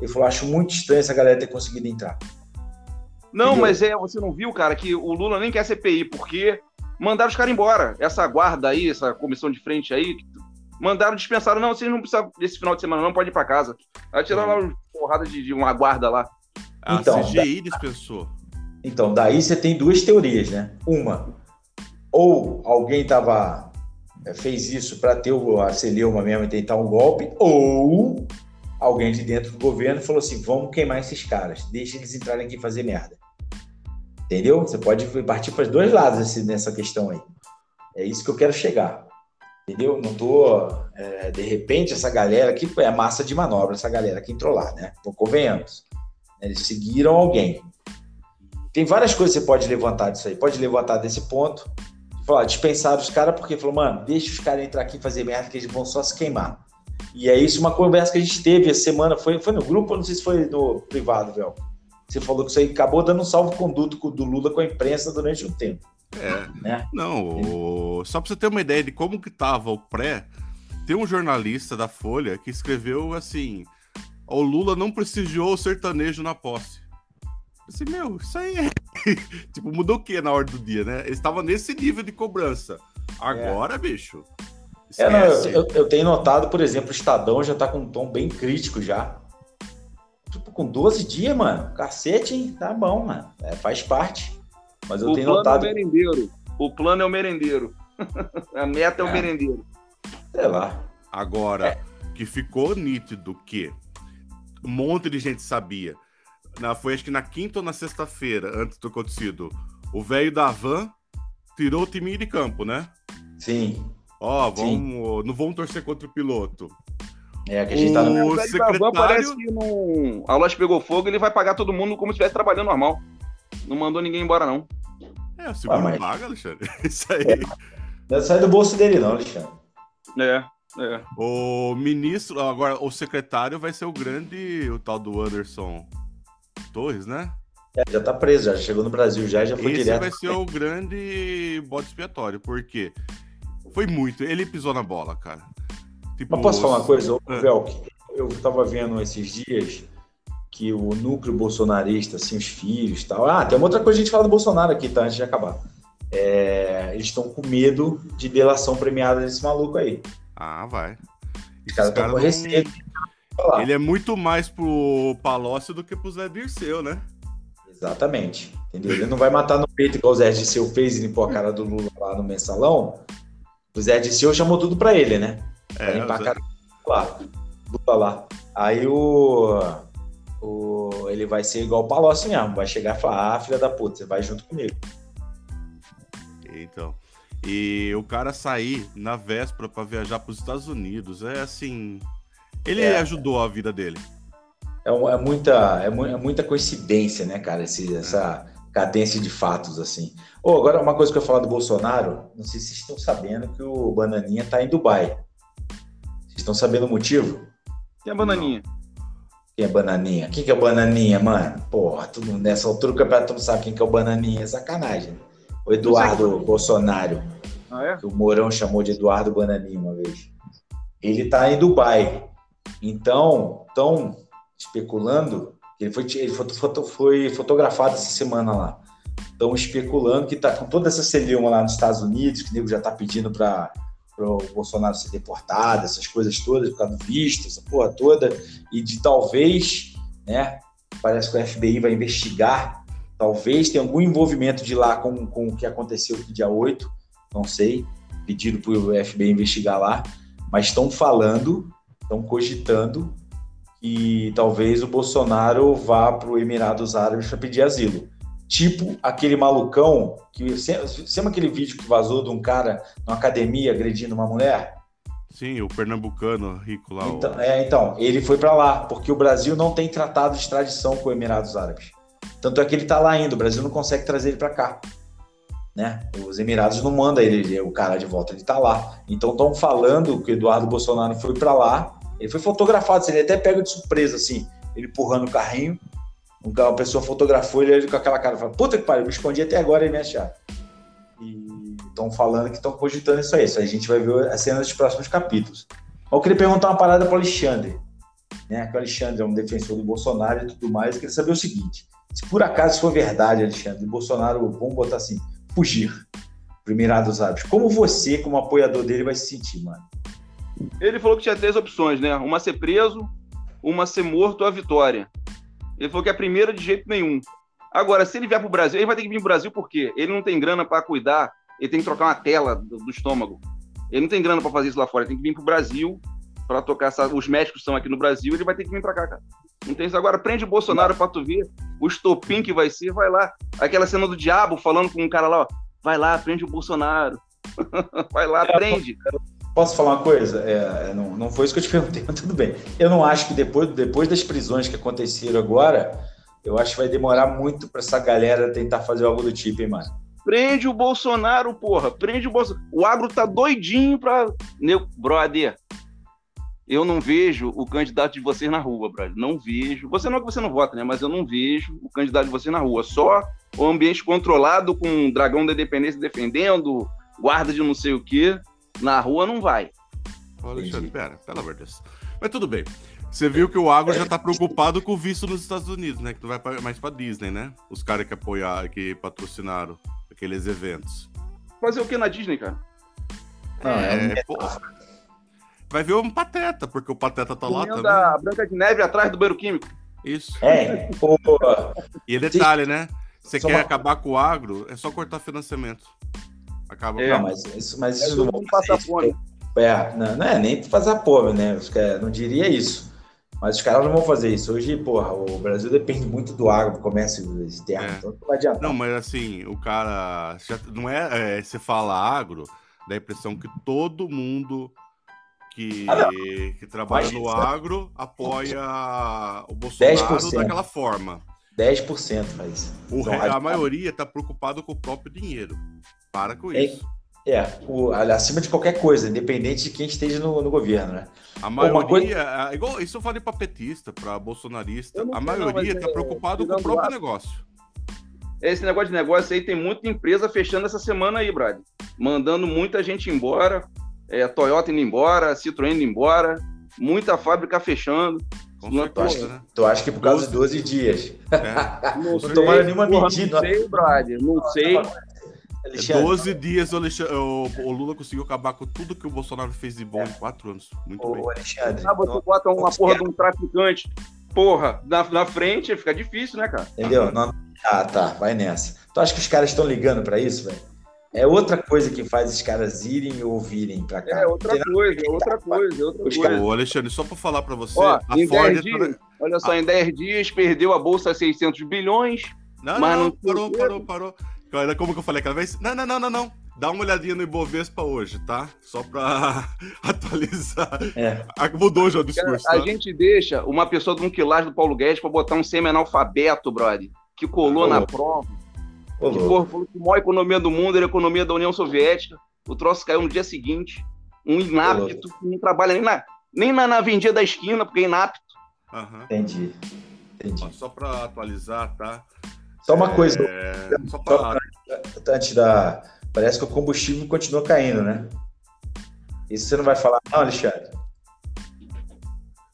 Ele falou: acho muito estranho essa galera ter conseguido entrar. Não, mas é, você não viu, cara, que o Lula nem quer CPI, porque mandaram os caras embora. Essa guarda aí, essa comissão de frente aí, mandaram, dispensaram. Não, vocês não precisam desse final de semana, não pode ir pra casa. Aí tiraram lá uma porrada de, de uma guarda lá. A Então, CGI dispensou. Então, daí você tem duas teorias, né? Uma, ou alguém tava, eh, fez isso para ter o- a celeuma mesmo e tentar um golpe, ou alguém de dentro do governo falou assim: vamos queimar esses caras, deixa eles entrarem aqui e fazer merda. Entendeu? Você pode partir para os dois lados nessa questão aí. É isso que eu quero chegar. Entendeu? Não tô. eh, de repente, essa galera aqui é massa de manobra, essa galera que entrou lá, né? Então, convenhamos. Eles seguiram alguém. Tem várias coisas que você pode levantar disso aí. Pode levantar desse ponto. Falar, dispensar os caras porque falou, mano, deixa os caras entrar aqui e fazer merda que eles vão só se queimar. E é isso, uma conversa que a gente teve essa semana. Foi, foi no grupo, não sei se foi no privado, velho. Você falou que isso aí acabou dando um salvo-conduto do Lula com a imprensa durante um tempo. É. Né? Não, o- só pra você ter uma ideia de como que tava o pré, tem um jornalista da Folha que escreveu assim: o Lula não prestigiou o sertanejo na posse. Eu Assim, meu, isso aí é. tipo, mudou o que na hora do dia, né? Ele estava nesse nível de cobrança. Agora, bicho. É, não, eu, eu- eu tenho notado, por exemplo, o Estadão já tá com um tom bem crítico já. Com 12 dias, mano. Cacete, hein? Tá bom, mano. É, faz parte. Mas eu o tenho plano notado. é o merendeiro. O plano é o merendeiro. A meta é o É. merendeiro. Sei lá. Agora, que ficou nítido que um monte de gente sabia. Na, foi acho que na quinta ou na sexta-feira, antes do acontecido, o velho da van tirou o time de campo, né? Sim. Ó, vamos, não vão torcer contra o piloto. É, que a gente tá no. O O velho da van secretário- parece que não... a loja pegou fogo ele vai pagar todo mundo como se estivesse trabalhando normal. Não mandou ninguém embora, não. É, o seguro Ah, mas- paga, Alexandre. Isso aí. Não sai do bolso dele, não, Alexandre. É, é. O ministro, agora, o secretário vai ser o grande, o tal do Anderson Torres, né? É, já tá preso, já chegou no Brasil, já, já foi Esse direto. vai ser o grande bode expiatório, porque foi muito. Ele pisou na bola, cara. Tipo, Mas posso falar uma coisa, É. Velk? Eu tava vendo esses dias que o núcleo bolsonarista, assim, os filhos e tal. Ah, tem uma outra coisa que a gente fala do Bolsonaro aqui, tá? Antes de acabar. É, eles estão com medo de delação premiada desse maluco aí. Ah, vai. Os caras estão com não- receio. Ele é muito mais pro Palocci do que pro Zé Dirceu, né? Exatamente. Entendeu? Ele não vai matar no peito igual o Zé Disseu fez e limpou a cara do Lula lá no mensalão. O Zé Disseu chamou tudo pra ele, né? É, cara do Lula, lá. Aí o, o. Ele vai ser igual o Palocci mesmo. Vai chegar e falar: Ah, filha da puta, você vai junto comigo. Então. E o cara sair na véspera pra viajar pros Estados Unidos é assim. Ele É. ajudou a vida dele. É, é muita, é, mu- é muita coincidência, né, cara? Esse, essa cadência de fatos, assim. Ô, agora, uma coisa que eu ia falar do Bolsonaro, não sei se vocês estão sabendo que o Bananinha tá em Dubai. Vocês estão sabendo o motivo? Tem a bananinha. Quem é Bananinha? Quem que é o Bananinha, mano? Porra, todo, nessa altura do campeonato tu não sabe quem que é o Bananinha. É sacanagem. O Eduardo Bolsonaro, Ah, é? que o Mourão chamou de Eduardo Bananinha uma vez. Ele tá em Dubai. Então, estão especulando ele foi, ele foto- foi fotografado essa semana lá. Estão especulando que tá com toda essa celeuma lá nos Estados Unidos, que o nego já tá pedindo para o Bolsonaro ser deportado, essas coisas todas, por causa do visto, essa porra toda, e de talvez, né? Parece que o FBI vai investigar, talvez tenha algum envolvimento de lá com, com o que aconteceu no dia 8, não sei, pedido para o FBI investigar lá, mas estão falando, estão cogitando que talvez o Bolsonaro vá para o Emirados Árabes para pedir asilo. Tipo aquele malucão, que sempre aquele vídeo que vazou de um cara numa academia agredindo uma mulher? Sim, o pernambucano rico lá. o- Então, é, então, ele foi para lá, porque o Brasil não tem tratado de extradição com os Emirados Árabes. Tanto é que ele tá lá ainda, o Brasil não consegue trazer ele para cá. Né? Os Emirados não mandam ele, o cara de volta, ele tá lá. Então estão falando que o Eduardo Bolsonaro foi para lá, ele foi fotografado, ele até pega de surpresa, assim, ele empurrando o carrinho, ca- uma pessoa fotografou ele, com aquela cara, fala, puta que pariu, me escondi até agora e me. E estão falando que estão cogitando isso aí, isso aí a gente vai ver as cenas dos próximos capítulos. Mas eu queria perguntar uma parada para o Alexandre, né? Que o Alexandre é um defensor do Bolsonaro e tudo mais. Eu queria saber o seguinte: se por acaso for verdade, Alexandre, o Bolsonaro, vamos botar assim, fugir para Emirados Árabes, como você, como apoiador dele, vai se sentir, mano? Ele falou que tinha três opções, né? Uma ser preso, uma ser morto ou a vitória. Ele falou que a primeira de jeito nenhum. Agora, se ele vier pro Brasil, ele vai ter que vir pro Brasil por quê? Ele não tem grana para cuidar, ele tem que trocar uma tela do, do estômago. Ele não tem grana para fazer isso lá fora, ele tem que vir pro Brasil para tocar essa... os médicos estão aqui no Brasil, ele vai ter que vir para cá, cara. Não tem isso agora, prende o Bolsonaro para tu ver o estopim que vai ser, vai lá. Aquela cena do diabo falando com um cara lá, ó, vai lá, prende o Bolsonaro. vai lá, prende. Posso falar uma coisa? É, é, não, não foi isso que eu te perguntei, mas tudo bem. Eu não acho que depois, depois das prisões que aconteceram agora, eu acho que vai demorar muito para essa galera tentar fazer algo do tipo, hein, mano? Prende o Bolsonaro, porra. Prende o Bolsonaro. O agro tá doidinho pra. Meu, brother, eu não vejo o candidato de vocês na rua, brother. Não vejo. Você não é que você não vota, né? Mas eu não vejo o candidato de vocês na rua. Só o ambiente controlado com um dragão da independência defendendo, guarda de não sei o quê. Na rua não vai. Alexandre, pera, pelo amor de Deus. Mas tudo bem. Você viu que o Agro já tá preocupado com o visto nos Estados Unidos, né? Que não vai pra- mais pra Disney, né? Os caras que apoiaram, que patrocinaram aqueles eventos. Fazer o que na Disney, cara? Não, é, É. Vai ver um Pateta, porque o Pateta tá lá também. a Branca de Neve atrás do banheiro químico. Isso. é pô, E detalhe, né? Você Só quer uma- acabar com o agro, é só cortar financiamento. Acaba É. mas isso, mas isso É, não não passar fome. isso. É, não, não é nem a pobre, né? Não diria isso. Mas os caras não vão fazer isso. Hoje, porra, o Brasil depende muito do agro, do comércio externo. É. Então não vai adiantar. Não, mas assim, o cara. não é, é. Você fala agro, dá a impressão que todo mundo que, Ah, que trabalha no isso agro apoia o Bolsonaro 10%. daquela forma. 10% faz. O Então, a radical. maioria tá preocupado com o próprio dinheiro. Para com É, isso. É, o, acima de qualquer coisa, independente de quem esteja no, no governo, né? A maioria, coisa- é igual isso eu falei pra petista, pra bolsonarista, a maioria mas tá é, preocupado com o próprio lado. negócio. Esse negócio de negócio aí tem muita empresa fechando essa semana aí, Brad. Mandando muita gente embora. É, Toyota indo embora, Citroën indo embora, muita fábrica fechando. Não, certeza, acho que- né? Tu acha que por causa de 12 dias? É. Não, Não tomaram nenhuma medida. Não sei, brother. Não sei. Alexandre, 12 dias o, Alexandre- o, o Lula conseguiu acabar com tudo que o Bolsonaro fez de bom em 4 anos. Muito bem. ô, Alexandre, Ah, você não- bota uma porra de um traficante, porra, na, na frente, fica difícil, né, cara? entendeu? Não- Ah, tá, vai nessa. Tu acha que os caras estão ligando pra isso, velho? É outra coisa que faz os caras irem e ouvirem pra cá. É outra Tem nada- coisa, é outra coisa, é outra coisa. Ô, Alexandre, só pra falar pra você, Ó, a Ford. 10 dias, olha só, em 10 dias perdeu a bolsa 600 bilhões. Não, Mas não, não não, parou, parou, parou. Cara, Como que eu falei aquela vez? Não, não, não, não, não. Dá uma olhadinha no Ibovespa hoje, tá? Só pra atualizar. É. Ah, Mudou já o Cara, discurso, a tá? gente deixa uma pessoa de um quilagem do Paulo Guedes pra botar um semi-analfabeto, brother, que colou Ô, na prova, Ô, que porra, falou que a maior economia do mundo era a economia da União Soviética. O troço caiu no dia seguinte. Um inapto que não trabalha nem na, nem na, na vendinha da esquina, porque é inapto. Aham. Entendi. Entendi. Ó, Só pra atualizar, tá? Só uma coisa, É, Só pra... antes da. Parece que o combustível continua caindo, né? Isso você não vai falar, não, Alexandre?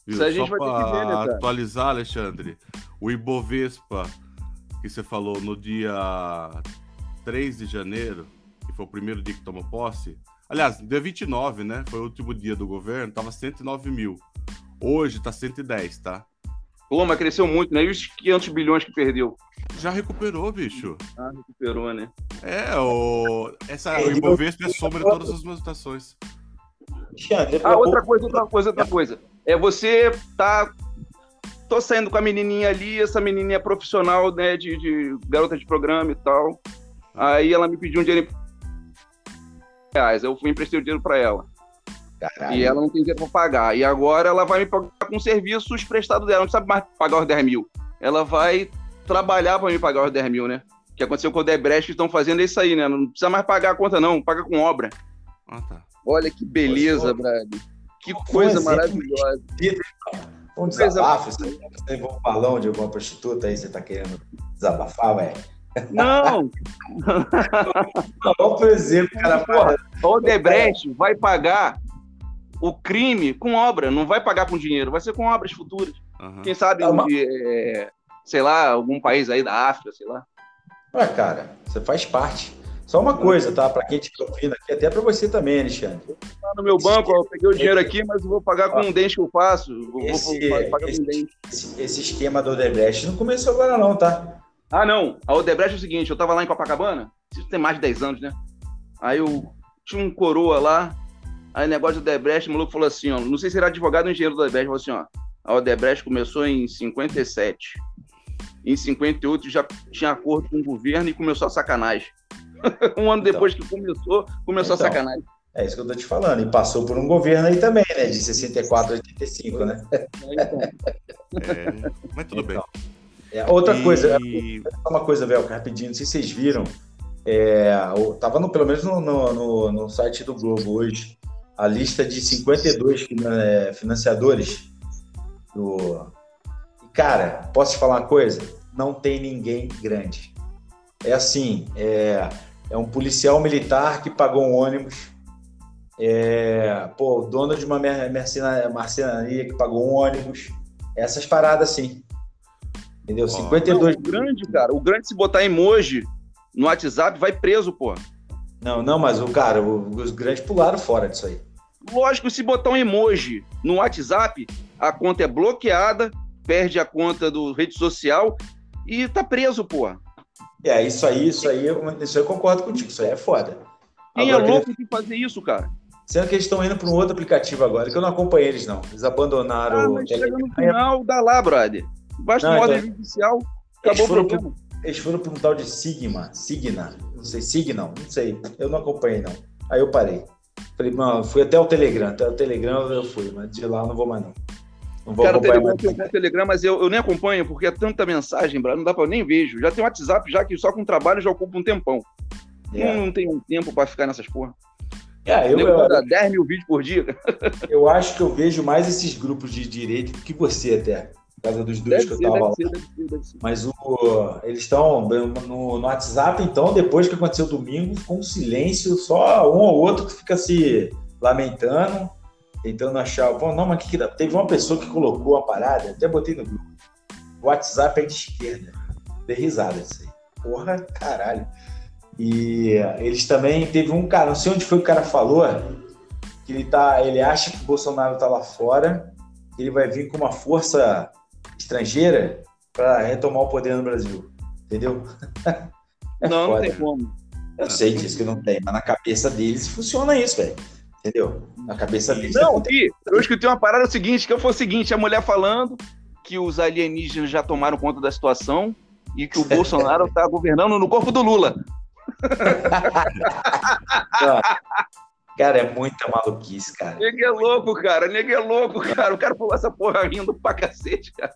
Viu? Isso a gente Só vai ter que ver, né, cara? atualizar, Alexandre, o Ibovespa, que você falou no dia 3 de janeiro, que foi o primeiro dia que tomou posse, aliás, dia 29, né? Foi o último dia do governo, tava 109 mil. Hoje tá 110, tá? Pô, mas cresceu muito, né? E os 500 bilhões que perdeu? Já recuperou, bicho. Ah, recuperou, né? É, o, essa, É, o Ibovespa é soma de todas as movimentações. Ah, outra coisa, outra coisa, outra coisa. É você tá. Tô saindo com a menininha ali, essa menininha é profissional, né, de, de garota de programa e tal. Aí ela me pediu um dinheiro em reais. Eu fui emprestei o dinheiro pra ela. Caralho. E ela não tem dinheiro pra pagar. E agora ela vai me pagar com serviços prestados dela. Não sabe mais pagar os 10 mil. Ela vai trabalhar pra me pagar os 10 mil, né? O que aconteceu com o Debrecht que estão fazendo é isso aí, né? Não precisa mais pagar a conta, não. Paga com obra. Ah, tá. Olha que beleza, Poxa, Brad. Que Foi um coisa maravilhosa. Um desabafo, você você levou um balão de alguma prostituta aí, você tá querendo desabafar, ué? Não, Não, por exemplo, cara, Porra, o Odebrecht vai pagar o crime com obra, não vai pagar com dinheiro, vai ser com obras futuras. Aham. Quem sabe, É uma- é, sei lá, algum país aí da África, sei lá. Ué, cara, você faz parte. Só uma coisa, tá? Pra quem te ouvindo aqui, até pra você também, Alexandre. Tá no meu banco, ó, eu peguei o dinheiro aqui, mas eu vou pagar com um dente que eu faço. Eu Vou, Esse- vou pagar com esse- um dente. Esse, esse esquema do Odebrecht não começou agora, não, tá? Ah, não. A Odebrecht é o seguinte, eu tava lá em Copacabana, isso tem mais de 10 anos, né? Aí eu tinha um coroa lá, aí negócio do Odebrecht, o maluco falou assim, ó, não sei se era advogado ou engenheiro do Odebrecht, falou assim, ó, a Odebrecht começou em 57. Em 58 já tinha acordo com o governo e começou a sacanagem. um ano Então. depois que começou, começou Então. a sacanagem. É isso que eu tô te falando. E passou por um governo aí também, né? De 64 a 85, né? Então, É, mas tudo bem. É, outra E- coisa, uma coisa, Velco, rapidinho, não sei se vocês viram. É, tava no, pelo menos no, no, no- no site do Globo hoje, a lista de 52 finan- é, financiadores do. E, cara, posso te falar uma coisa? Não tem ninguém grande. É assim, é, é um policial militar que pagou um ônibus. É, pô, o dono de uma marcenaria que pagou um ônibus. Essas paradas assim. Entendeu? Ó. 52 Não, o grande, cara, o grande se botar emoji no WhatsApp vai preso, pô. Não, não, mas o cara, os grandes pularam fora disso aí. Lógico, se botar um emoji no WhatsApp, a conta é bloqueada, perde a conta do rede social e tá preso, pô. É, isso aí, isso aí, eu- isso aí eu concordo contigo, isso aí é foda. Quem Agora, é louco de fazer isso, cara? Sendo que eles estão indo para um outro aplicativo agora, que eu não acompanhei eles, não. Eles abandonaram Ah, o mas chega no final, dá lá, brother. Basta uma ordem então- judicial, acabou o problema. Eles foram para um tal de Sigma, Signa, não sei, Signal, não sei. Eu não acompanhei, não. Aí eu parei. Falei, não, fui até o Telegram, até o Telegram eu fui, mas de lá eu não vou mais, não. Não vou Cara, o Telegram, mais. tem um Telegram, mas eu, eu nem acompanho, porque é tanta mensagem, não dá pra eu nem vejo. Já tem WhatsApp, já que só com trabalho já ocupa um tempão. É, Não, não tenho tempo pra ficar nessas porra. É, Eu, eu, eu, 10 mil vídeos por dia. eu acho que eu vejo mais esses grupos de direito do que você até. Por causa dos Deve que eu ser, tava lá. deve ser, deve ser. Mas o, eles estão no, no WhatsApp, então, depois que aconteceu domingo, ficou um silêncio, só um ou outro que fica se lamentando. tentando achar. Pô, não, mas que, que dá? Teve uma pessoa que colocou a parada, até botei no grupo. WhatsApp é de esquerda. Dei risada isso aí. Porra, caralho. E eles também teve um cara, não sei onde foi que o cara falou, que ele tá, ele acha que o Bolsonaro tá lá fora, que ele vai vir com uma força estrangeira para retomar o poder no Brasil. Entendeu? É não, foda. não tem como. Eu sei disso que não tem, mas na cabeça deles funciona isso, velho. Entendeu? Na cabeça deles. Não, e eu escutei uma parada o seguinte, que foi o seguinte, a mulher falando que os alienígenas já tomaram conta da situação e que o Bolsonaro está governando no corpo do Lula. Cara, é muita maluquice, cara. Nega é louco, cara. Nega é louco, cara. O cara falou essa porra rindo pra cacete, cara.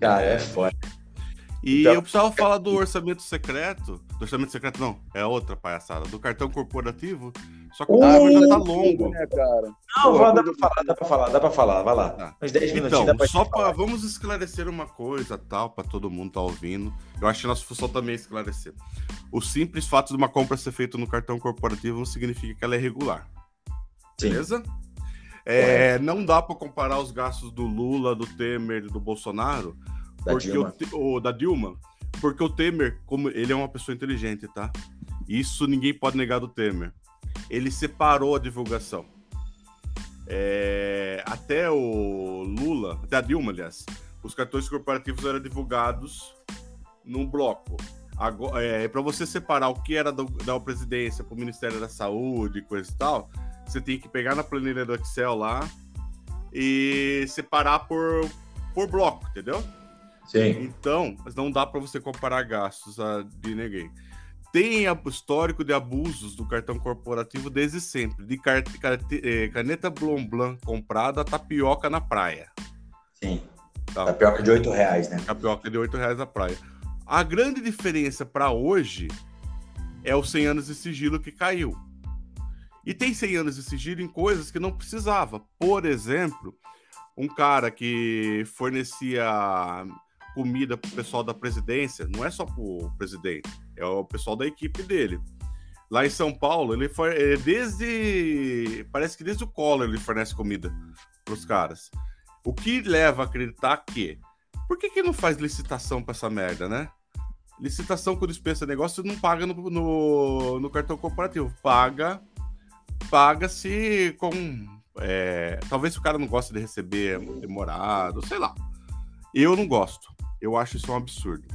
Cara, é foda. E então... eu precisava falar do orçamento secreto. Do orçamento secreto, não, é outra palhaçada. Do cartão corporativo. Só que o uh, já tá longo. Né, cara? Não, Pô, dá pra falar, dá pra falar, dá pra falar, vai lá. Tá. Uns 10 minutinhos então, pra só pra, vamos esclarecer uma coisa, tal, pra todo mundo tá ouvindo. Eu acho que nossa função também é esclarecer. O simples fato de uma compra ser feita no cartão corporativo não significa que ela é regular. Beleza? É, não dá para comparar os gastos do Lula, do Temer do Bolsonaro da porque Dilma. O, o, da Dilma. Porque o Temer, como ele é uma pessoa inteligente, tá? Isso ninguém pode negar do Temer. Ele separou a divulgação. É, até o Lula, até a Dilma, aliás, os cartões corporativos eram divulgados num bloco. Agora, é, para você separar o que era do, da presidência para o Ministério da Saúde, coisa e tal, você tem que pegar na planilha do Excel lá e separar por, por bloco, entendeu? Sim. Então, não dá para você comparar gastos a, de ninguém. Tem histórico de abusos do cartão corporativo desde sempre, de é, caneta Blanc Blanc comprada tapioca na praia. Sim. Tá. Tapioca de 8 reais, né? Tapioca de 8 reais na praia. A grande diferença para hoje é os 100 anos de sigilo que caiu. E tem 100 anos de sigilo em coisas que não precisava. Por exemplo, um cara que fornecia comida pro pessoal da presidência, não é só pro presidente, é o pessoal da equipe dele. Lá em São Paulo, ele foi é, desde. Parece que desde o Collor ele fornece comida pros caras. O que leva a acreditar que. Por que, que não faz licitação pra essa merda, né? Licitação quando dispensa negócio não paga no, no, no cartão corporativo. Paga. Paga-se com. É, talvez o cara não goste de receber demorado, sei lá. Eu não gosto. Eu acho isso um absurdo.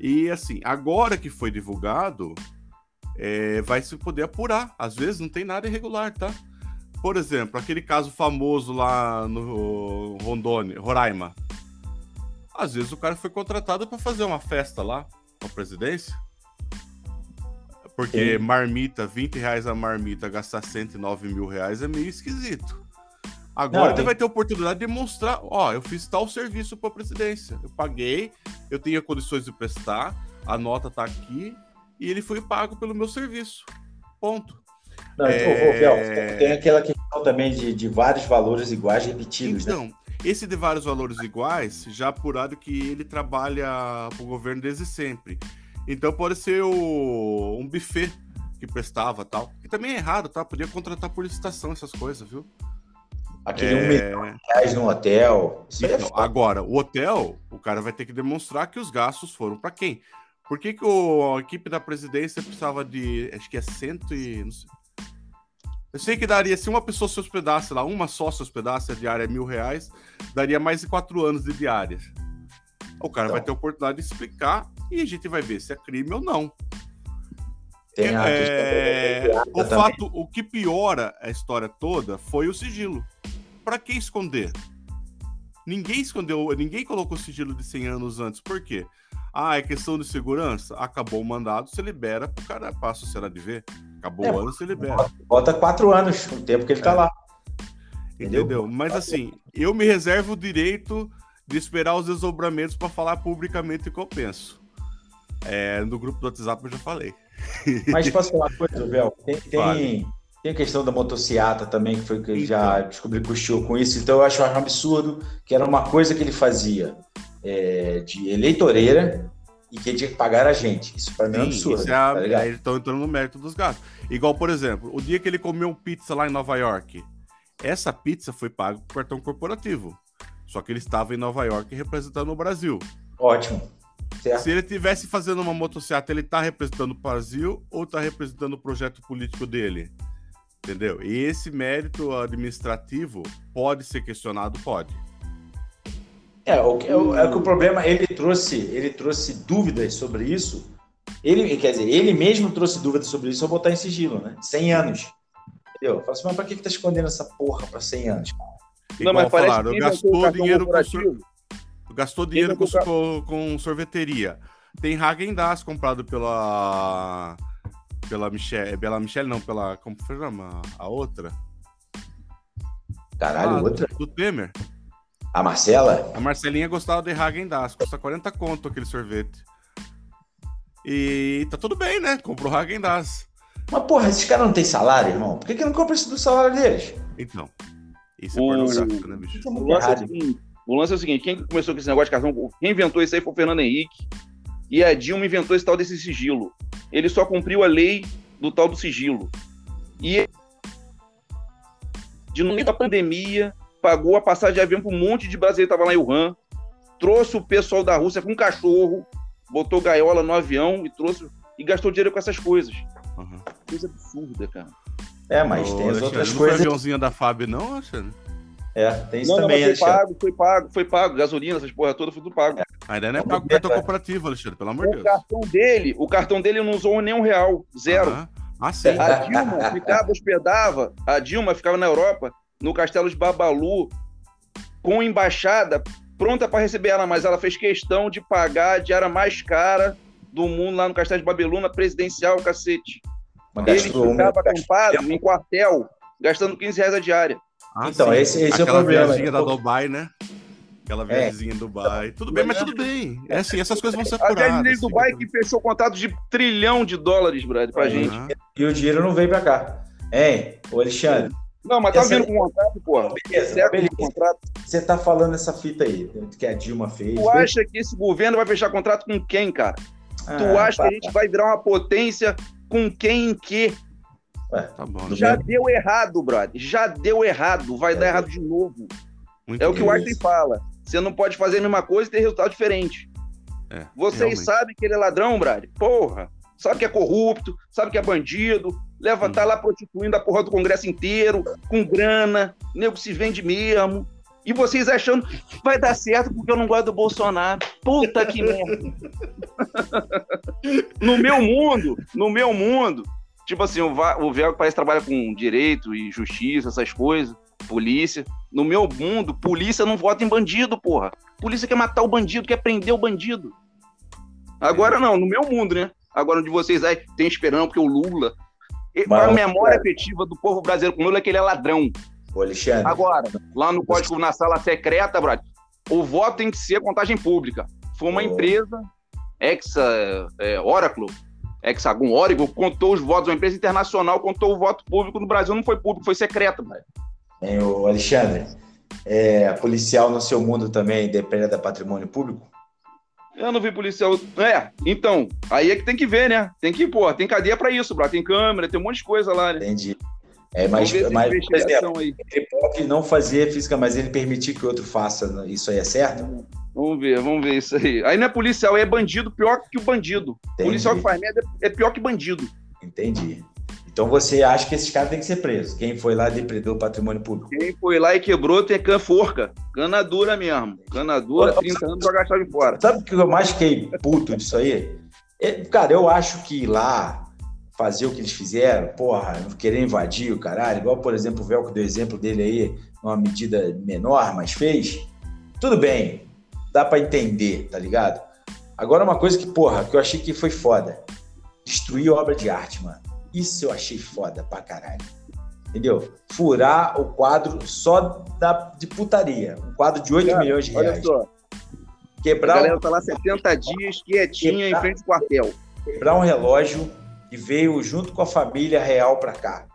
E assim, agora que foi divulgado, é, vai se poder apurar. Às vezes não tem nada irregular, tá? Por exemplo, aquele caso famoso lá no Rondônia, Roraima. Às vezes o cara foi contratado para fazer uma festa lá com a presidência. Porque Sim. marmita, 20 reais a marmita, gastar 109 mil reais é meio esquisito. Agora não, ele tem... vai ter oportunidade de mostrar, ó, eu fiz tal serviço para a presidência, eu paguei, eu tenho condições de prestar, a nota tá aqui e ele foi pago pelo meu serviço. Ponto. Não, é... tem aquela questão também de, de vários valores iguais repetidos, né? então, né? esse de vários valores iguais, já apurado que ele trabalha para o governo desde sempre. Então pode ser o, um buffet que prestava tal. Que também é errado, tá? Podia contratar por licitação essas coisas, viu? Aquele é... um milhão de reais no hotel. É então, agora, o hotel, o cara vai ter que demonstrar que os gastos foram para quem? Por que, que o, a equipe da presidência precisava de. Acho que é cento e. Não sei. Eu sei que daria, se uma pessoa se hospedasse lá, uma só se hospedasse, a diária é mil reais, daria mais de quatro anos de diária. O cara então. vai ter a oportunidade de explicar e a gente vai ver se é crime ou não. Tem a é... o fato, o que piora a história toda foi o sigilo para que esconder? Ninguém escondeu, ninguém colocou sigilo de 100 anos antes. Por quê? Ah, é questão de segurança? Acabou o mandado, você libera pro cara, pra sociedade ver. Acabou é, o ano, você libera. Bota quatro anos, o tempo que ele tá é. lá. Entendeu? Entendeu? Mas assim, eu me reservo o direito de esperar os desdobramentos para falar publicamente o que eu penso. É, no grupo do WhatsApp eu já falei. Mas posso falar uma coisa, Bel? Tem, tem, tem a questão da motociata também, que foi que então. já descobri que o com isso. Então eu acho um absurdo que era uma coisa que ele fazia é, de eleitoreira e que ele tinha que pagar a gente. Isso para mim é um absurdo. Isso é a, tá estão entrando no mérito dos gastos. Igual, por exemplo, o dia que ele comeu pizza lá em Nova York, Essa pizza foi paga com cartão corporativo. Só que ele estava em Nova York representando o Brasil. Ótimo. Certo. Se ele tivesse fazendo uma motocicleta, ele tá representando o Brasil ou tá representando o projeto político dele? Entendeu? E esse mérito administrativo pode ser questionado? Pode. É, o, que- o- é que o problema, ele trouxe, ele trouxe dúvidas sobre isso. Ele, quer dizer, ele mesmo trouxe dúvidas sobre isso ao botar em sigilo, né? 100 anos. Entendeu? Eu falo assim, mas pra que, que tá escondendo essa porra pra 100 anos? Não, Igual falaram, gastou dinheiro com, sor- gastou dinheiro com, com, com sorveteria. Tem Hagen Dazs comprado pela pela Michelle, pela Michelle não, pela como foi o nome? a outra? Caralho, Ah, outra? Do Temer. A Marcela? A Marcelinha gostava de Hagen Dazs, custa 40 conto aquele sorvete. E tá tudo bem, né? Comprou Hagen Dazs. Mas porra, esses caras não têm salário, irmão? Por que, que não compra isso do salário deles? Então, isso é O- pornográfico, né, bicho? O lance, é seguinte, o lance é o seguinte: quem começou com esse negócio de cartão, quem inventou isso aí foi o Fernando Henrique. E a Dilma inventou esse tal desse sigilo. Ele só cumpriu a lei do tal do sigilo. E de no meio da pandemia, pagou a passagem de avião para um monte de brasileiro que estava lá em Wuhan, trouxe o pessoal da Rússia com um cachorro, botou gaiola no avião e trouxe e gastou dinheiro com essas coisas. Uhum. Coisa absurda, cara. É, mas Ô, tem as Alexandre, outras não coisas. foi aviãozinho da FAB, não, Alexandre? É, tem isso Não, não, também, mas foi Alexandre. pago, foi pago, foi pago. Gasolina, essas porra toda, foi tudo pago. Ainda não é pago cartão vai. corporativo, Alexandre, pelo amor de O Deus. cartão dele, o cartão dele não usou nenhum real, zero. Aham. Ah, sim. É. A Dilma ficava, hospedava, a Dilma ficava na Europa, no castelo de Babalu, com embaixada pronta para receber ela, mas ela fez questão de pagar a diária mais cara do mundo lá no castelo de Babeluna, presidencial, cacete. Mas Ele um- ficava acampado em quartel, gastando 15 reais a diária. Ah, Então, sim. esse- esse é o Aquela problema. viaginha da. Dubai, né? Aquela viagemzinha em Dubai. Tudo bem, mas tudo bem. É assim, essas coisas vão ser A viagem de Dubai que fechou contrato de trilhão de dólares, brother, pra Aham. gente. E o dinheiro não veio pra cá. Hein, ô Alexandre, Não, mas tá Essa- vindo com contrato, porra. beleza, Século beleza. contrato. Você tá falando essa fita aí, que a Dilma fez. Tu acha que esse governo vai fechar contrato com quem, cara? Ah, tu acha pá, que a gente vai virar uma potência com quem em quê? Tá bom. né? Já mesmo. deu errado, brother. Já deu errado. Vai É. dar errado de novo. Muito É o que o. Einstein fala. Você não pode fazer a mesma coisa e ter resultado diferente. É, Vocês realmente. sabem que ele é ladrão, brother? Porra. Sabe que é corrupto, sabe que é bandido, leva, Hum. tá lá prostituindo a porra do Congresso inteiro, com grana, nego se vende mesmo. E vocês achando que vai dar certo porque eu não gosto do Bolsonaro. Puta que merda. no meu mundo, no meu mundo, tipo assim, o, o Velcro parece trabalha com direito e justiça, essas coisas, polícia. No meu mundo, polícia não vota em bandido, porra. Polícia quer matar o bandido, quer prender o bandido. Agora não, no meu mundo, né? Agora onde vocês aí tem esperando porque o Lula. Mas- a memória afetiva do povo brasileiro com o Lula é que ele é ladrão. Ô Alexandre, Agora, lá no código na sala secreta, brother, o voto tem que ser contagem pública. Foi uma Oh. empresa, Exa, é, Oracle, Hexagon, Oracle, contou os votos, uma empresa internacional contou o voto público no Brasil, não foi público, foi secreto, brother. hein, ô Alexandre, é, policial no seu mundo também depreda patrimônio público? Eu não vi policial. É, então, aí é que tem que ver, né? Tem que, pô, tem cadeia pra isso, brother. Tem câmera, tem um monte de coisa lá, né? Entendi. É, mas tem por exemplo, aí. ele pode não fazer física, mas ele permitir que outro faça, isso aí é certo? Vamos ver, vamos ver isso aí. Aí não é policial, é bandido pior que o bandido. Entendi. Policial que faz merda é pior que bandido. Entendi. Então você acha que esses caras têm que ser presos? Quem foi lá e depredou o patrimônio público? Quem foi lá e quebrou tem can forca. Cana dura mesmo. Cana dura, 30 anos pra gastar de fora. Sabe o que eu mais fiquei puto disso aí? É, cara, eu acho que lá fazer o que eles fizeram, porra, querer invadir o caralho, igual, por exemplo, o Velco deu exemplo dele aí, numa medida menor, mas fez. Tudo bem, dá pra entender, tá ligado? Agora, uma coisa que, porra, que eu achei que foi foda: destruir obra de arte, mano. Isso eu achei foda pra caralho. Entendeu? Furar o quadro só da, de putaria. Um quadro de 8 Cara, milhões de Olha reais. só, a Quebrar um galera tá lá 70 dias, quietinha, em frente ao quartel. quebrar um relógio e veio junto com a família real pra cá.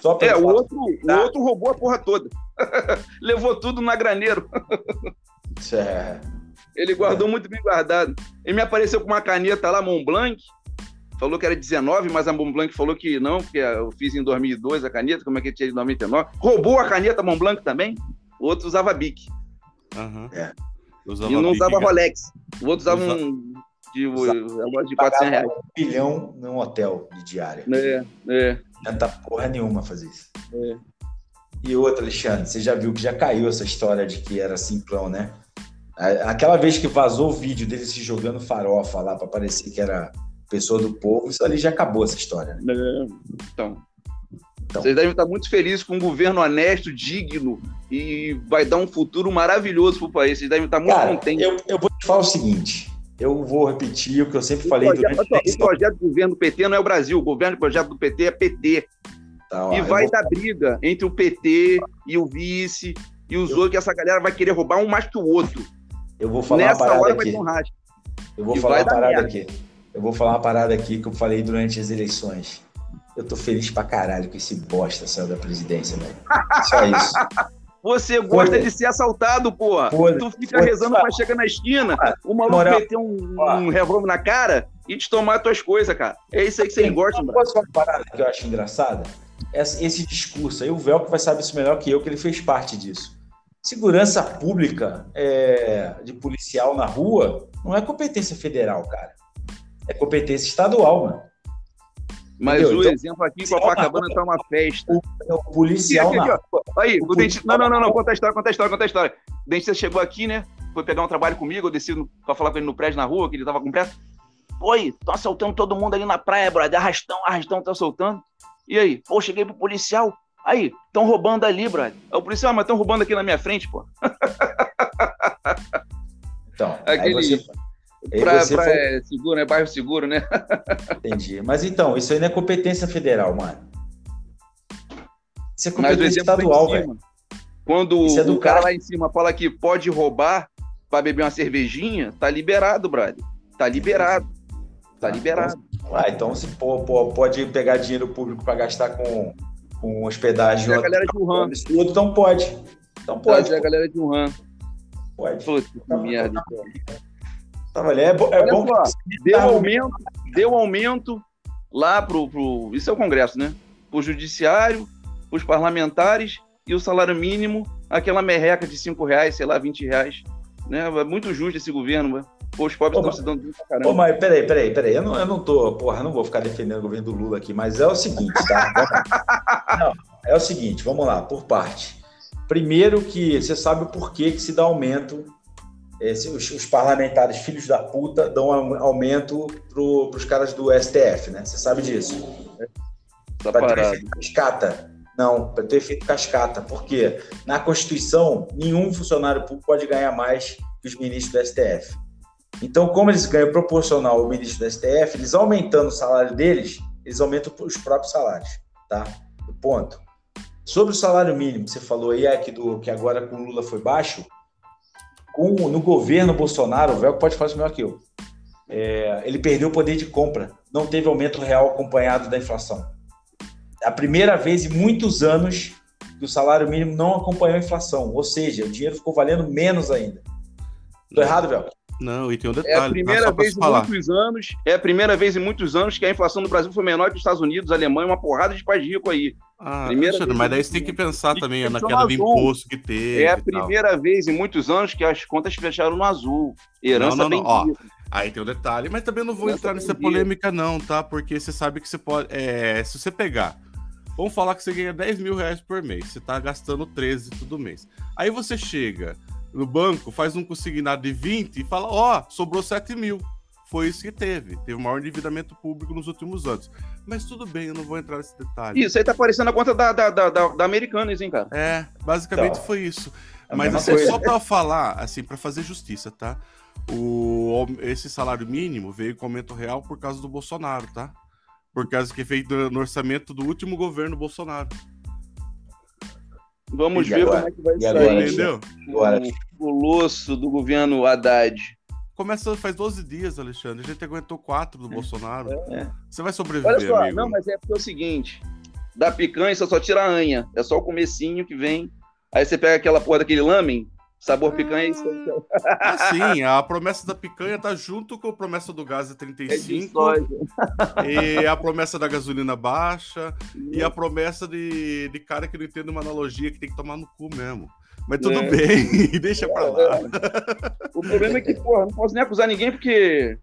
Só É, o outro, o Tá. outro roubou a porra toda. Levou tudo na graneiro. É, Ele guardou muito bem guardado. Ele me apareceu com uma caneta lá, Mont Blanc. falou que era 19, mas a Montblanc falou que não, porque eu fiz em 2002 a caneta, como é que tinha de 99? Roubou a caneta Montblanc também? O outro usava Bic. Aham. É. Usava e não Bic, usava cara. Rolex. O outro usava Usa- um de, relógio de 400 reais. Um bilhão num hotel de diária. É, é. Não adianta porra nenhuma fazer isso. É. E outra, Alexandre, você já viu que já caiu essa história de que era simplão, né? Aquela vez que vazou o vídeo dele se jogando farofa lá pra parecer que era pessoa do povo, isso ali já acabou essa história. né? É. Então, Então. vocês devem estar muito felizes com um governo honesto, digno e vai dar um futuro maravilhoso pro país. Vocês devem estar muito Cara, contentes. eu, eu vou te falar o seguinte. Eu vou repetir o que eu sempre O falei projeto, durante olha o projeto do governo do PT não é o Brasil, o governo do projeto do PT é PT. Tá, e eu vai vou- dar briga entre o PT e o vice e os outros, que essa galera vai querer roubar um mais que o outro. Eu vou falar Nessa uma parada hora vai aqui. ter um. Eu vou E falar vai uma parada merda. aqui. Eu vou falar uma parada aqui que eu falei durante as eleições. Eu tô feliz pra caralho que esse bosta saiu da presidência, velho. Só isso. Você gosta de ser assaltado, porra. Foda. Tu fica rezando pra chegar na esquina, o maluco moral. meter um, um revólver na cara e te tomar as tuas coisas, cara. É isso aí que vocês gostam, Eu mano. Posso falar uma parada que eu acho engraçada? Esse, esse discurso aí, o Velcro vai saber isso melhor que eu, que ele fez parte disso. Segurança pública é, de policial na rua não é competência federal, cara. É competência estadual, mano. Mas Entendeu? o Então, exemplo aqui, Copacabana tá uma festa. É o policial Aqui, aqui. Aí, O o dentista. Não, não, não, não, conta a história, conta a história, conta a história. O dentista chegou aqui, né? Foi pegar um trabalho comigo, eu desci no- pra falar com ele no prédio na rua, que ele tava com pressa. Oi, tô assaltando todo mundo ali na praia, brother. Arrastão, arrastão, tá assaltando. E aí? Pô, cheguei pro policial. Aí, estão roubando ali, brother. Aí o policial, "Ah, mas estão roubando aqui na minha frente, pô. Então, Aquele- aí você pra- foi- é seguro, né? Bairro seguro, né? Entendi. Mas então, isso aí não é competência federal, mano. Isso é competência exemplo estadual, velho. Quando Isso é do o cara cara. lá em cima fala que pode roubar pra beber uma cervejinha, tá liberado, brother. Tá liberado. Tá Tá. liberado. Ah, então se pô- pô- pode pegar dinheiro público para gastar com, com hospedagem. E a galera de Wuhan. Absurdo, então pode. Então pode. Trazer a galera de Wuhan. Pode. Puta que merda. Tá, valendo. é, bo- é bom só, que Deu aumento, deu aumento lá pro, pro. Isso é o Congresso, né? Pro judiciário, os parlamentares e o salário mínimo, aquela merreca de 5 reais, sei lá, 20 reais. Né? É muito justo esse governo, né? Pô, os pobres Ô, estão se dando pra caramba. mas peraí, peraí, peraí. Eu não, eu não tô, porra, não vou ficar defendendo o governo do Lula aqui, mas é o seguinte, tá? Não, é o seguinte, vamos lá, por parte. Primeiro que você sabe o porquê que se dá aumento. Eh, se os, os parlamentares, filhos da puta, dão um aumento pro, pros caras do STF, né? Você sabe disso. Tá Para ter efeito cascata. Não, para ter efeito cascata. Por quê? Na Constituição, nenhum funcionário público pode ganhar mais que os ministros do STF. Então, como eles ganham proporcional ao ministro do STF, eles aumentando o salário deles, eles aumentam os próprios salários, tá? Ponto. Sobre o salário mínimo, você falou aí, é que, do, que agora com o Lula foi baixo, com, no governo Bolsonaro, o Velco pode falar isso melhor que eu, é, ele perdeu o poder de compra, não teve aumento real acompanhado da inflação. A primeira vez em muitos anos que o salário mínimo não acompanhou a inflação, ou seja, o dinheiro ficou valendo menos ainda. Tô errado, Velco? Não, e tem um detalhe. É a tá? primeira vez em falar. muitos anos, é a primeira vez em muitos anos que a inflação do Brasil foi menor que os Estados Unidos, Alemanha, uma porrada de país rico aí. Ah, Primeira Alexandre, mas daí você tem que pensar também que naquela do imposto que teve. É a e tal. primeira vez em muitos anos que as contas fecharam no azul. Herança Não, não, não, ó. Aí tem um detalhe, mas também não vou Essa entrar nessa dia. polêmica, não, tá? Porque você sabe que você pode. é, se você pegar, vamos falar que você ganha 10 mil reais por mês, você tá gastando 13 todo mês. Aí você chega no banco, faz um consignado de 20 e fala: Ó, sobrou 7 mil. Foi isso que teve. Teve o maior endividamento público nos últimos anos. Mas tudo bem, eu não vou entrar nesse detalhe. Isso aí tá parecendo a conta da, da, da, da, Americanas, hein, cara? É, basicamente Então, foi isso. a Mas assim, coisa. só pra falar, assim, pra fazer justiça, tá? O, esse salário mínimo veio com aumento real por causa do Bolsonaro, tá? Por causa que é feito no orçamento do último governo Bolsonaro. Vamos E ver agora? como é que vai E sair agora? Entendeu? Agora. o colosso do governo Haddad. Começa faz 12 dias, Alexandre. A gente aguentou 4 do Bolsonaro. É. Você vai sobreviver, Olha só, amigo. não, mas é porque é o seguinte: da picanha você só tira a anha. É só o comecinho que vem. Aí você pega aquela porra daquele lamen, Sabor picanha é isso. Assim, a promessa da picanha tá junto com a promessa do gás é 35. e a promessa da gasolina baixa. E a promessa de, de cara que não entende uma analogia que tem que tomar no cu mesmo. Mas tudo É. bem, deixa pra lá. O problema é que, porra, não posso nem acusar ninguém porque.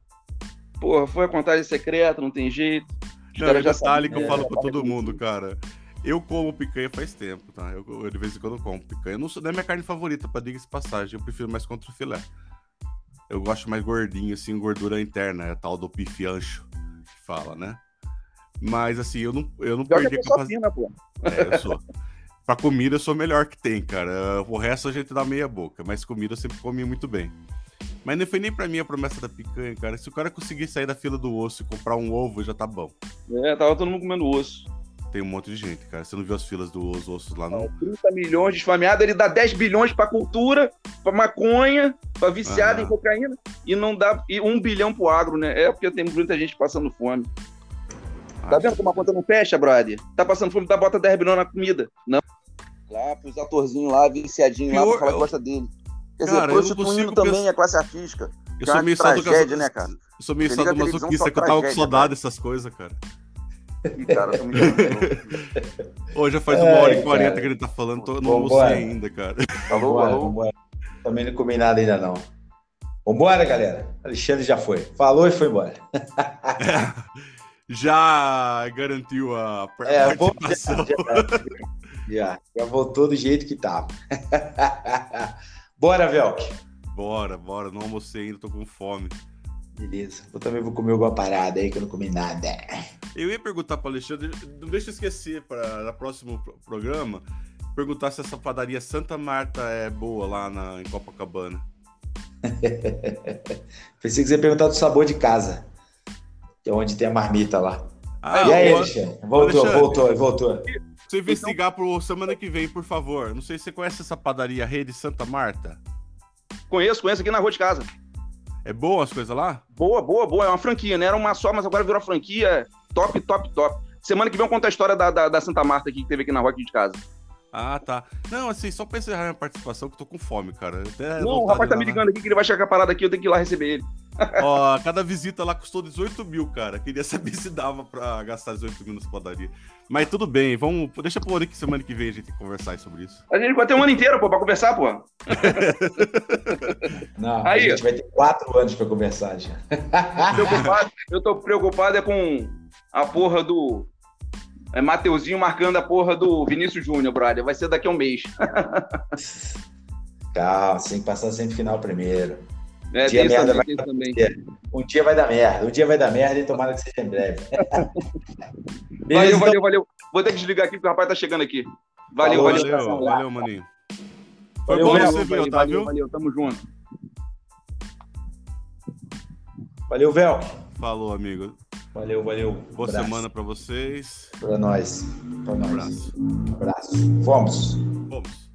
Porra, foi a contagem secreta, não tem jeito. Os Não, e já detalhe que eu sabem, falo é, pra todo mundo, cara. Eu como picanha faz tempo, tá? Eu, eu de vez em quando como picanha. Não, sou- não é minha carne favorita, pra diga-se de passagem. Eu prefiro mais contra o filé. Eu gosto mais gordinho, assim, gordura interna. É tal do pife ancho, que fala, né? Mas, assim, eu não, eu não Pior perdi a a capacidade. É, eu sou. pra comida, eu sou o melhor que tem, cara. O resto a gente dá meia boca. Mas comida eu sempre comi muito bem. Mas não foi nem pra mim a promessa da picanha, cara. Se o cara conseguir sair da fila do osso e comprar um ovo, já tá bom. É, tava todo mundo comendo osso. Tem um monte de gente, cara. Você não viu as filas dos ossos lá, não? 30 milhões de esfameados, ele dá 10 bilhões pra cultura, pra maconha, pra viciado Ah. em cocaína, e não dá e um bilhão pro agro, né? É porque tem muita gente passando fome. Tá vendo como a conta não fecha, brother? Tá passando fome, tá bota 10 bilhões na comida. Não. Lá pros atorzinhos lá, viciadinhos lá, pra falar que gosta dele. Quer Cara, eu dizer, prostituindo consigo também pensar- a classe artística. Eu é sou meio tragédia, sadomasoquista. né, cara? Eu sou meio sadomasoquista, que eu tava com saudade dessas coisas, cara. Ih, cara, tô me. Hoje já faz Ai, uma hora e quarenta que ele tá falando, tô, não almocei ainda, cara. Alô, Vambora, alô. vambora. Também não comi nada ainda não. Vambora, galera. Alexandre já foi. Falou e foi embora. Já garantiu a É, vou- participação. Já, já voltou do jeito que tava. Bora, Velk. Bora, bora, não almocei ainda, tô com fome. Beleza. Eu também vou comer alguma parada aí que eu não comi nada. Eu ia perguntar pro Alexandre, não deixa eu esquecer para o próximo pro- programa, perguntar se essa padaria Santa Marta é boa lá na, em Copacabana. Pensei que você ia perguntar do sabor de casa. Que é onde tem a marmita lá. Ah, e aí, Alexandre? Voltou, Alexandre. voltou, voltou. Você investigar pro semana que vem, por favor. Não sei se você conhece essa padaria Rede Santa Marta. Conheço, conheço aqui na rua de casa. É boa as coisas lá? Boa, boa, boa. É uma franquia, né? Era uma só, mas agora virou uma franquia top, top, top. Semana que vem eu conto a história da, da, da Santa Marta aqui, que teve aqui na rua aqui de casa. Ah, tá. Não, assim, só pra encerrar minha participação, que eu tô com fome, cara. Até Não, o rapaz tá me ligando aqui que ele vai chegar parada aqui, eu tenho que ir lá receber ele. Ó, cada visita lá custou 18 mil, cara. Queria saber se dava pra gastar 18 mil nessa padaria. Mas tudo bem, vamos. Deixa por aqui semana que vem a gente conversar sobre isso. A gente vai ter um ano inteiro, pô, pra conversar, pô. Não, Aí. a gente vai ter quatro anos pra conversar já. Preocupado, eu tô preocupado é com a porra do. É Mateuzinho marcando a porra do Vinícius Júnior, brother. Vai ser daqui a um mês. Calma, tem que passar sempre final primeiro. É, Dia tem isso merda também, vai isso também. Um dia vai dar merda, um dia vai dar merda e tomara que seja em breve. Valeu, Beleza, valeu, valeu. Vou ter que desligar aqui porque o rapaz tá chegando aqui. Valeu, Falou, valeu. Valeu, valeu, maninho. Foi Valeu, bom valeu, você ver, valeu, Otávio. valeu, valeu, tamo junto. Valeu, Vel. Falou, amigo. Valeu, valeu. Boa Abraço. semana pra vocês. Pra nós. Pra Um nós. abraço. Abraço. Vamos. Vamos.